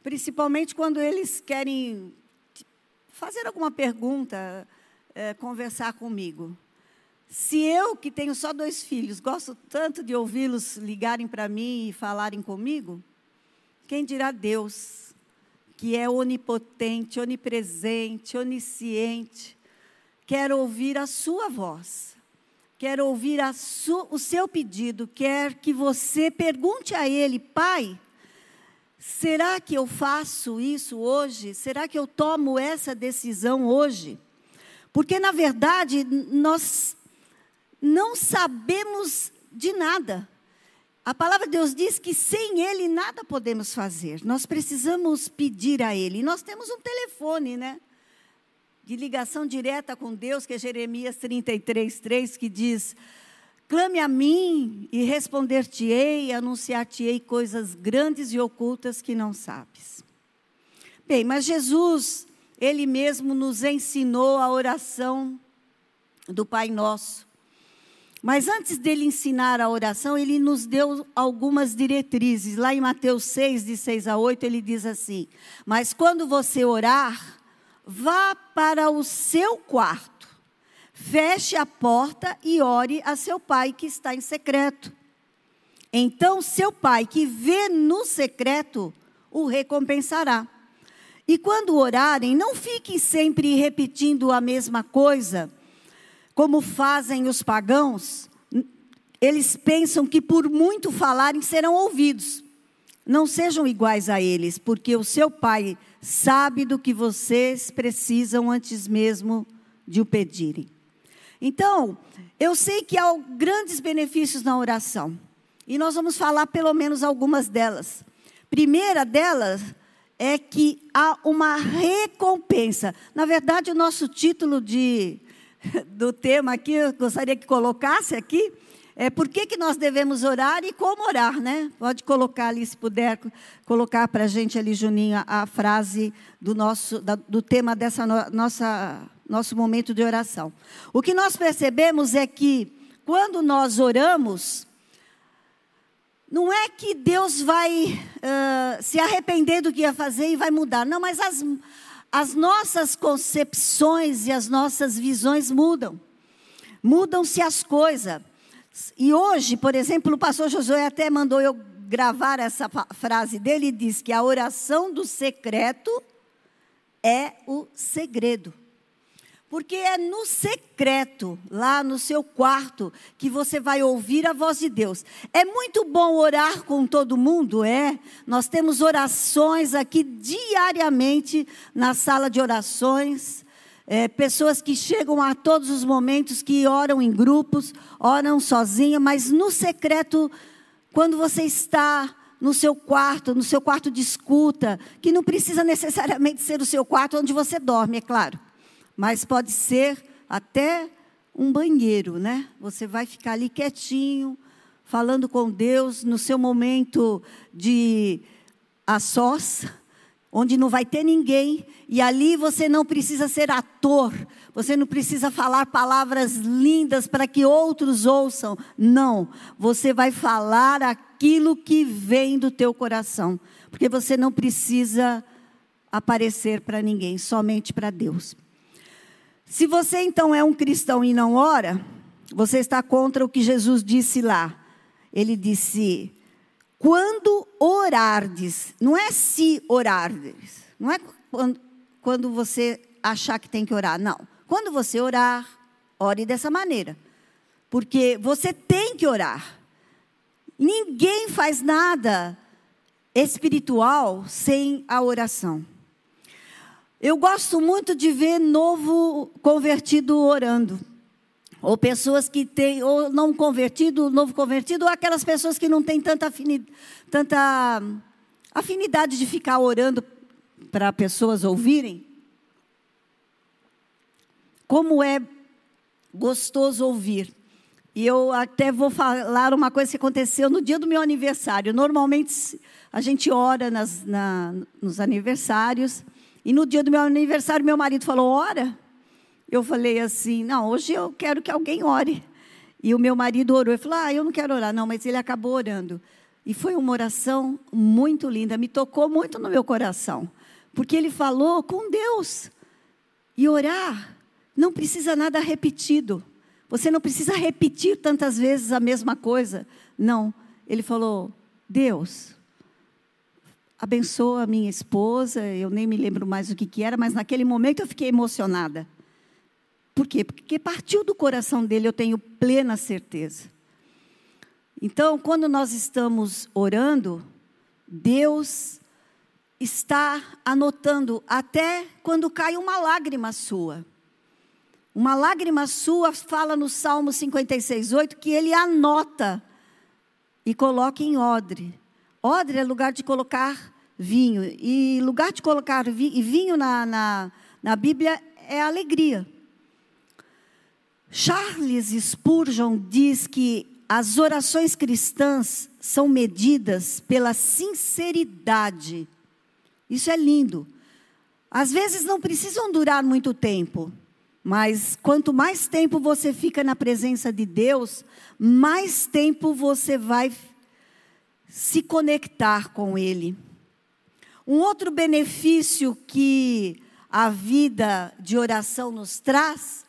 Principalmente quando eles querem fazer alguma pergunta, é, conversar comigo. Se eu, que tenho só dois filhos, gosto tanto de ouvi-los ligarem para mim e falarem comigo, quem dirá Deus, que é onipotente, onipresente, onisciente, quer ouvir a sua voz, quer ouvir su, o seu pedido, quer que você pergunte a Ele, Pai, será que eu faço isso hoje? Será que eu tomo essa decisão hoje? Porque, na verdade, nós não sabemos de nada. A palavra de Deus diz que sem Ele nada podemos fazer. Nós precisamos pedir a Ele. E nós temos um telefone, né? De ligação direta com Deus, que é Jeremias 33, 3, que diz: Clame a mim e responder-te-ei, anunciar-te-ei coisas grandes e ocultas que não sabes. Bem, mas Jesus, Ele mesmo nos ensinou a oração do Pai Nosso. Mas antes dele ensinar a oração, ele nos deu algumas diretrizes. Lá em Mateus 6, de 6 a 8, ele diz assim: Mas quando você orar, vá para o seu quarto, feche a porta e ore a seu pai que está em secreto. Então, seu pai que vê no secreto o recompensará. E quando orarem, não fiquem sempre repetindo a mesma coisa como fazem os pagãos, eles pensam que por muito falarem serão ouvidos. Não sejam iguais a eles, porque o seu Pai sabe do que vocês precisam antes mesmo de o pedirem. Então, eu sei que há grandes benefícios na oração, e nós vamos falar pelo menos algumas delas. Primeira delas é que há uma recompensa. Na verdade, o nosso título de do tema aqui, eu gostaria que colocasse aqui, é por que, que nós devemos orar e como orar, né? Pode colocar ali, se puder, colocar para a gente ali, Juninho, a frase do, nosso, da, do tema dessa no, nossa nosso momento de oração. O que nós percebemos é que quando nós oramos, não é que Deus vai uh, se arrepender do que ia fazer e vai mudar. Não, mas as, as nossas concepções e as nossas visões mudam. Mudam-se as coisas. E hoje, por exemplo, o pastor Josué até mandou eu gravar essa frase dele e diz que a oração do secreto é o segredo. Porque é no secreto, lá no seu quarto, que você vai ouvir a voz de Deus. É muito bom orar com todo mundo, é. Nós temos orações aqui diariamente na sala de orações. É, pessoas que chegam a todos os momentos, que oram em grupos, oram sozinha, mas no secreto, quando você está no seu quarto, no seu quarto de escuta, que não precisa necessariamente ser o seu quarto onde você dorme, é claro, mas pode ser até um banheiro, né? Você vai ficar ali quietinho, falando com Deus no seu momento de a sós, onde não vai ter ninguém, e ali você não precisa ser ator, você não precisa falar palavras lindas para que outros ouçam. Não, você vai falar aquilo que vem do teu coração, porque você não precisa aparecer para ninguém, somente para Deus. Se você então é um cristão e não ora, você está contra o que Jesus disse lá ele disse: quando orardes, não é se orardes, não é quando, quando você achar que tem que orar, não. Quando você orar, ore dessa maneira, porque você tem que orar. Ninguém faz nada espiritual sem a oração. Eu gosto muito de ver novo convertido orando ou pessoas que têm, ou não convertido, novo convertido, ou aquelas pessoas que não têm tanta afinidade, tanta afinidade de ficar orando para pessoas ouvirem. Como é gostoso ouvir. E eu até vou falar uma coisa que aconteceu no dia do meu aniversário. Normalmente a gente ora nas, na, nos aniversários. E no dia do meu aniversário, meu marido falou: Ora eu falei assim: não, hoje eu quero que alguém ore. E o meu marido orou. Ele falou: ah, eu não quero orar, não, mas ele acabou orando. E foi uma oração muito linda, me tocou muito no meu coração. Porque ele falou com Deus. E orar não precisa nada repetido. Você não precisa repetir tantas vezes a mesma coisa. Não. Ele falou: Deus, abençoa a minha esposa. Eu nem me lembro mais o que, que era, mas naquele momento eu fiquei emocionada. Por quê? Porque partiu do coração dele, eu tenho plena certeza. Então, quando nós estamos orando, Deus está anotando até quando cai uma lágrima sua. Uma lágrima sua fala no Salmo 56, 8 que ele anota e coloca em odre. Odre é lugar de colocar vinho. E lugar de colocar vinho na, na, na Bíblia é alegria. Charles Spurgeon diz que as orações cristãs são medidas pela sinceridade. Isso é lindo. Às vezes não precisam durar muito tempo, mas quanto mais tempo você fica na presença de Deus, mais tempo você vai se conectar com Ele. Um outro benefício que a vida de oração nos traz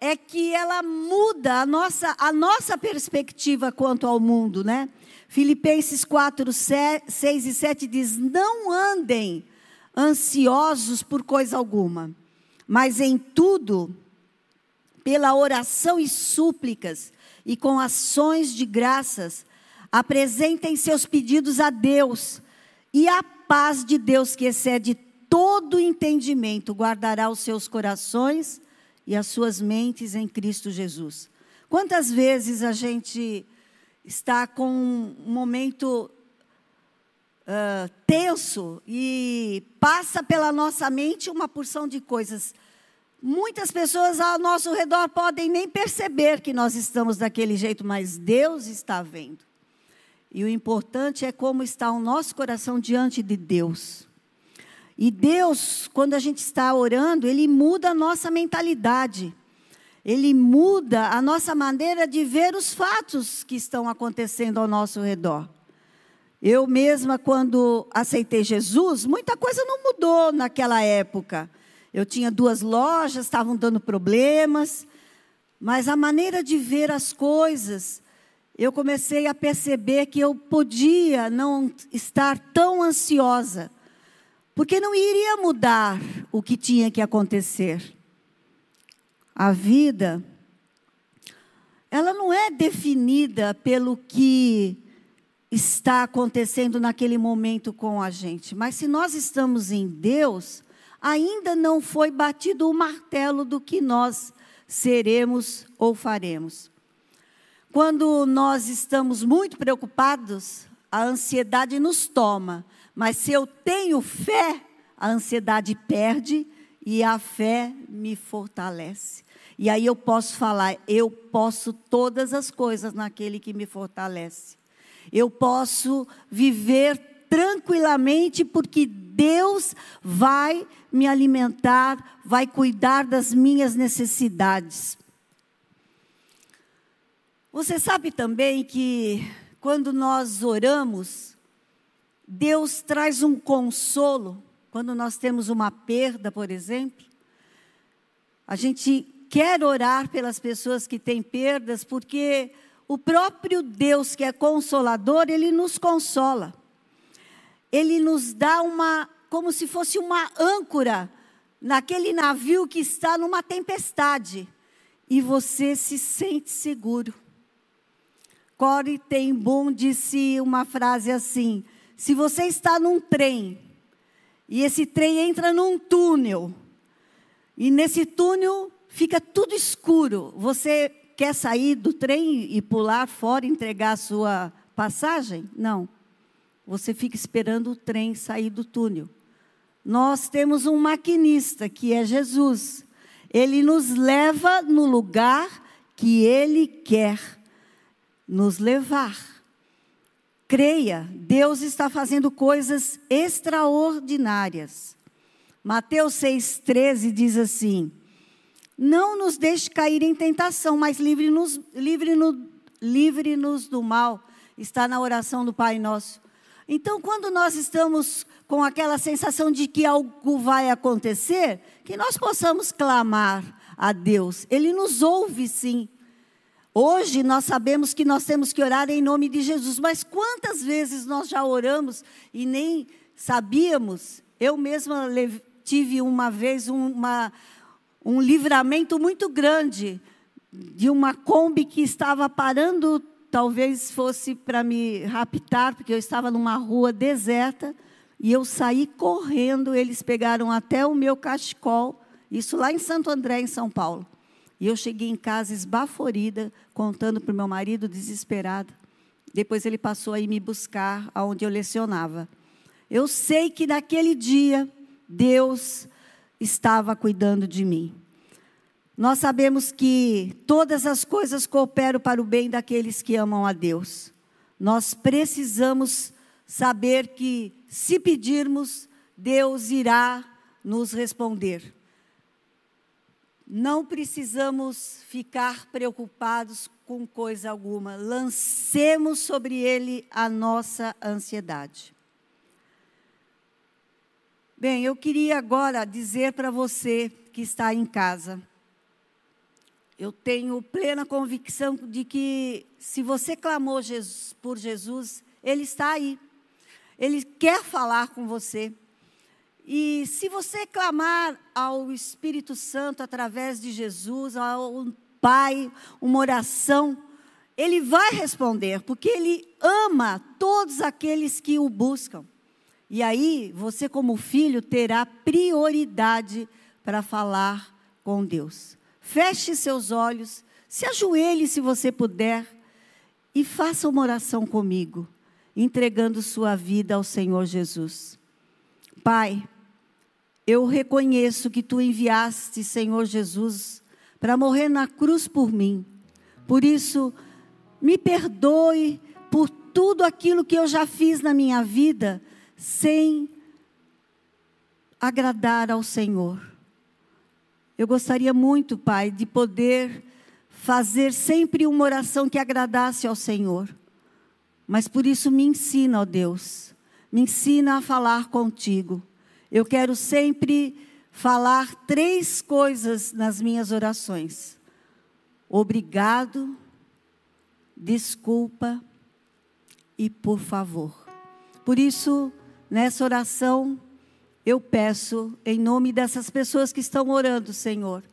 é que ela muda a nossa, a nossa perspectiva quanto ao mundo, né? Filipenses 4, 6 e 7 diz: Não andem ansiosos por coisa alguma, mas em tudo, pela oração e súplicas e com ações de graças, apresentem seus pedidos a Deus, e a paz de Deus, que excede todo entendimento, guardará os seus corações e as suas mentes em Cristo Jesus. Quantas vezes a gente está com um momento uh, tenso e passa pela nossa mente uma porção de coisas. Muitas pessoas ao nosso redor podem nem perceber que nós estamos daquele jeito, mas Deus está vendo. E o importante é como está o nosso coração diante de Deus. E Deus, quando a gente está orando, Ele muda a nossa mentalidade. Ele muda a nossa maneira de ver os fatos que estão acontecendo ao nosso redor. Eu mesma, quando aceitei Jesus, muita coisa não mudou naquela época. Eu tinha duas lojas, estavam dando problemas, mas a maneira de ver as coisas, eu comecei a perceber que eu podia não estar tão ansiosa porque não iria mudar o que tinha que acontecer. A vida, ela não é definida pelo que está acontecendo naquele momento com a gente, mas se nós estamos em Deus, ainda não foi batido o martelo do que nós seremos ou faremos. Quando nós estamos muito preocupados, a ansiedade nos toma. Mas se eu tenho fé, a ansiedade perde e a fé me fortalece. E aí eu posso falar, eu posso todas as coisas naquele que me fortalece. Eu posso viver tranquilamente porque Deus vai me alimentar, vai cuidar das minhas necessidades. Você sabe também que quando nós oramos, Deus traz um consolo. Quando nós temos uma perda, por exemplo, a gente quer orar pelas pessoas que têm perdas, porque o próprio Deus, que é consolador, ele nos consola. Ele nos dá uma, como se fosse uma âncora naquele navio que está numa tempestade e você se sente seguro. Corey tem bom disse uma frase assim: se você está num trem e esse trem entra num túnel e nesse túnel fica tudo escuro, você quer sair do trem e pular fora e entregar a sua passagem? Não. Você fica esperando o trem sair do túnel. Nós temos um maquinista que é Jesus. Ele nos leva no lugar que ele quer nos levar. Creia, Deus está fazendo coisas extraordinárias. Mateus 6,13 diz assim: Não nos deixe cair em tentação, mas livre-nos livre -nos, livre -nos do mal. Está na oração do Pai Nosso. Então, quando nós estamos com aquela sensação de que algo vai acontecer, que nós possamos clamar a Deus. Ele nos ouve sim. Hoje nós sabemos que nós temos que orar em nome de Jesus, mas quantas vezes nós já oramos e nem sabíamos? Eu mesma tive uma vez uma, um livramento muito grande de uma Kombi que estava parando, talvez fosse para me raptar, porque eu estava numa rua deserta, e eu saí correndo, eles pegaram até o meu cachecol, isso lá em Santo André, em São Paulo. E eu cheguei em casa esbaforida, contando para o meu marido, desesperada. Depois ele passou a ir me buscar aonde eu lecionava. Eu sei que naquele dia Deus estava cuidando de mim. Nós sabemos que todas as coisas cooperam para o bem daqueles que amam a Deus. Nós precisamos saber que, se pedirmos, Deus irá nos responder. Não precisamos ficar preocupados com coisa alguma. Lancemos sobre ele a nossa ansiedade. Bem, eu queria agora dizer para você que está em casa. Eu tenho plena convicção de que se você clamou Jesus, por Jesus, ele está aí. Ele quer falar com você. E se você clamar ao Espírito Santo através de Jesus, ao Pai, uma oração, ele vai responder, porque ele ama todos aqueles que o buscam. E aí, você, como filho, terá prioridade para falar com Deus. Feche seus olhos, se ajoelhe se você puder e faça uma oração comigo, entregando sua vida ao Senhor Jesus. Pai, eu reconheço que tu enviaste, Senhor Jesus, para morrer na cruz por mim. Por isso, me perdoe por tudo aquilo que eu já fiz na minha vida sem agradar ao Senhor. Eu gostaria muito, Pai, de poder fazer sempre uma oração que agradasse ao Senhor. Mas por isso me ensina, ó Deus, me ensina a falar contigo. Eu quero sempre falar três coisas nas minhas orações: obrigado, desculpa e por favor. Por isso, nessa oração, eu peço, em nome dessas pessoas que estão orando, Senhor,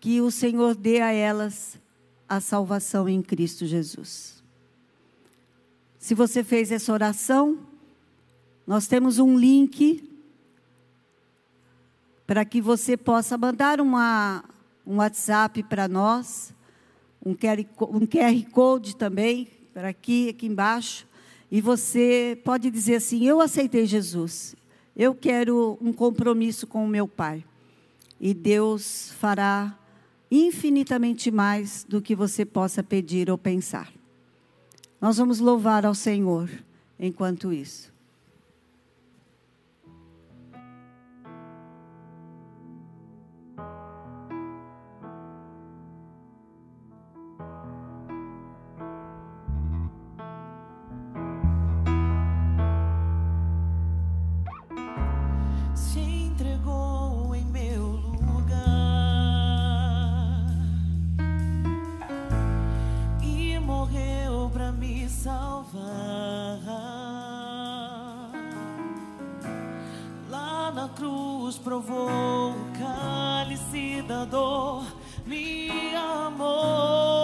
que o Senhor dê a elas a salvação em Cristo Jesus. Se você fez essa oração, nós temos um link para que você possa mandar uma, um WhatsApp para nós, um QR, um QR Code também, para aqui, aqui embaixo. e você pode dizer assim: Eu aceitei Jesus, eu quero um compromisso com o meu Pai. E Deus fará infinitamente mais do que você possa pedir ou pensar. Nós vamos louvar ao Senhor enquanto isso. Cruz provou o cálice da dor, me amou,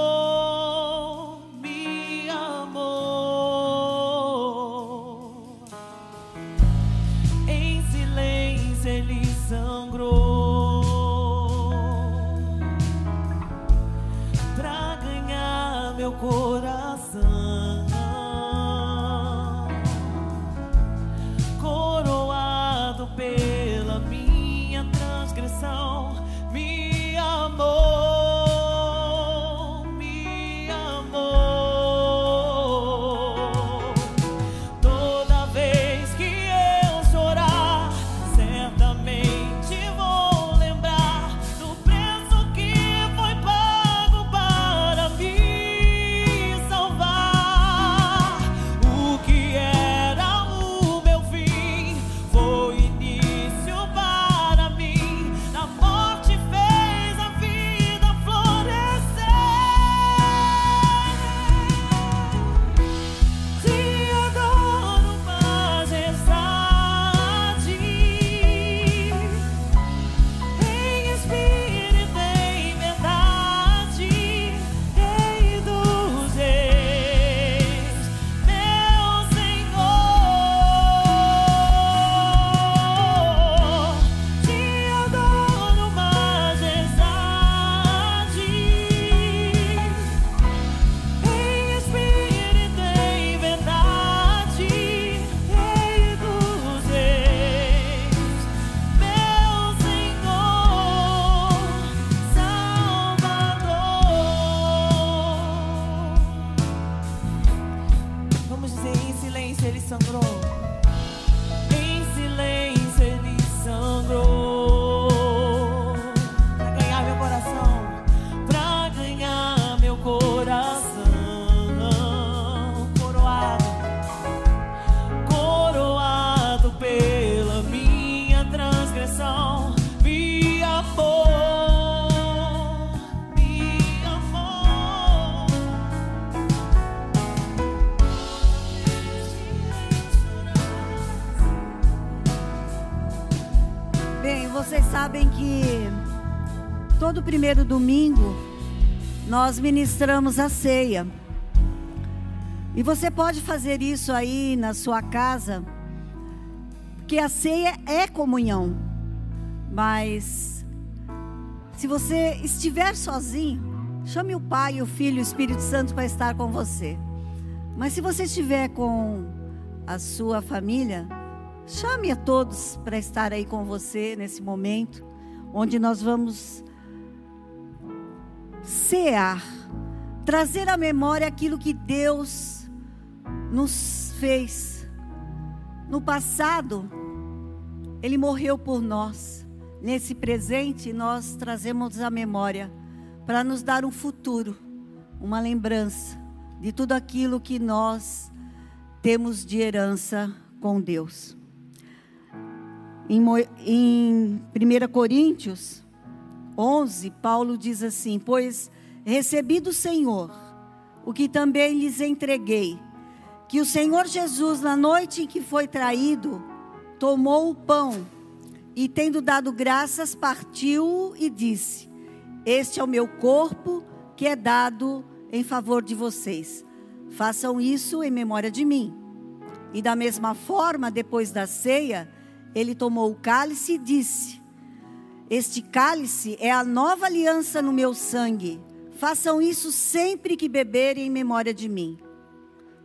primeiro domingo nós ministramos a ceia. E você pode fazer isso aí na sua casa, porque a ceia é comunhão. Mas se você estiver sozinho, chame o Pai, o Filho o Espírito Santo para estar com você. Mas se você estiver com a sua família, chame a todos para estar aí com você nesse momento, onde nós vamos cear, trazer à memória aquilo que Deus nos fez. No passado, Ele morreu por nós. Nesse presente, nós trazemos à memória para nos dar um futuro, uma lembrança de tudo aquilo que nós temos de herança com Deus. Em, em 1 Coríntios 11, Paulo diz assim: Pois recebi do Senhor o que também lhes entreguei, que o Senhor Jesus, na noite em que foi traído, tomou o pão e, tendo dado graças, partiu e disse: Este é o meu corpo que é dado em favor de vocês. Façam isso em memória de mim. E da mesma forma, depois da ceia, ele tomou o cálice e disse: Este cálice é a nova aliança no meu sangue. Façam isso sempre que beberem em memória de mim.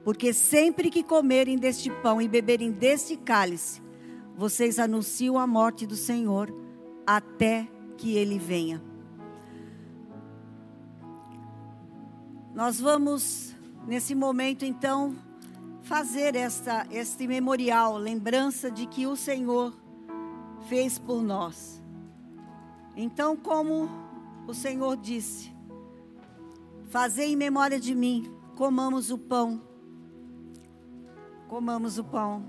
porque sempre que comerem deste pão e beberem deste cálice, vocês anunciam a morte do Senhor até que ele venha. Nós vamos, nesse momento, então, fazer esta, este memorial, lembrança de que o Senhor fez por nós. Então, como o Senhor disse, fazei em memória de mim, comamos o pão Comamos o pão.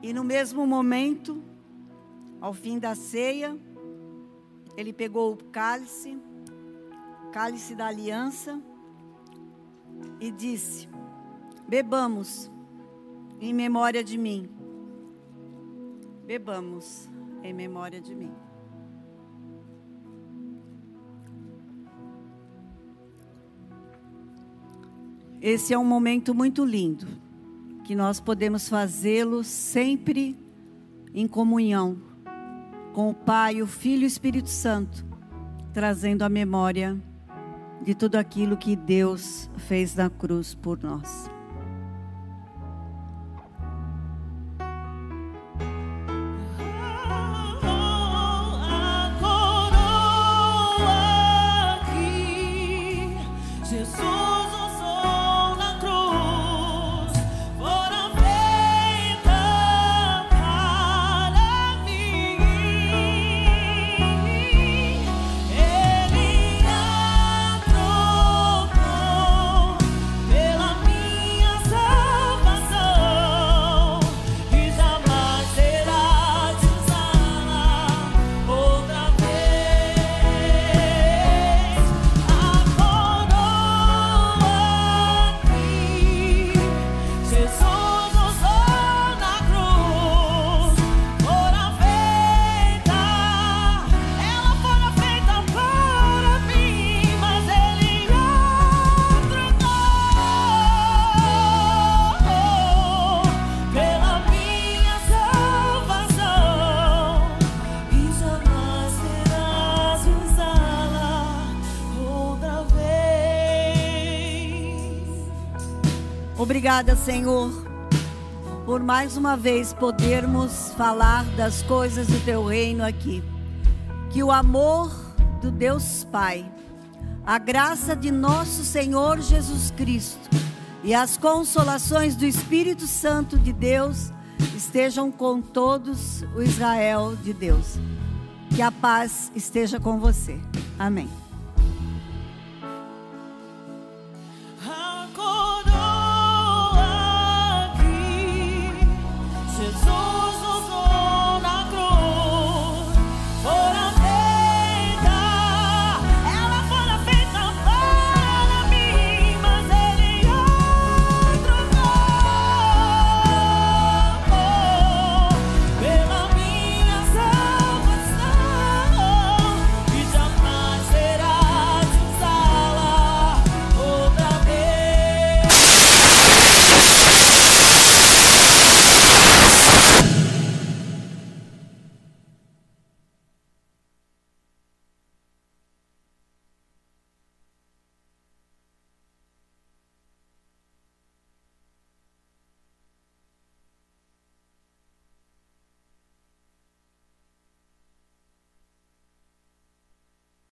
E no mesmo momento, ao fim da ceia, ele pegou o cálice, cálice da aliança, e disse: Bebamos em memória de mim. Bebamos em memória de mim. Esse é um momento muito lindo, que nós podemos fazê-lo sempre em comunhão com o Pai, o Filho e o Espírito Santo, trazendo a memória de tudo aquilo que Deus fez na cruz por nós. Obrigada, Senhor, por mais uma vez podermos falar das coisas do teu reino aqui. Que o amor do Deus Pai, a graça de nosso Senhor Jesus Cristo e as consolações do Espírito Santo de Deus estejam com todos o Israel de Deus. Que a paz esteja com você. Amém.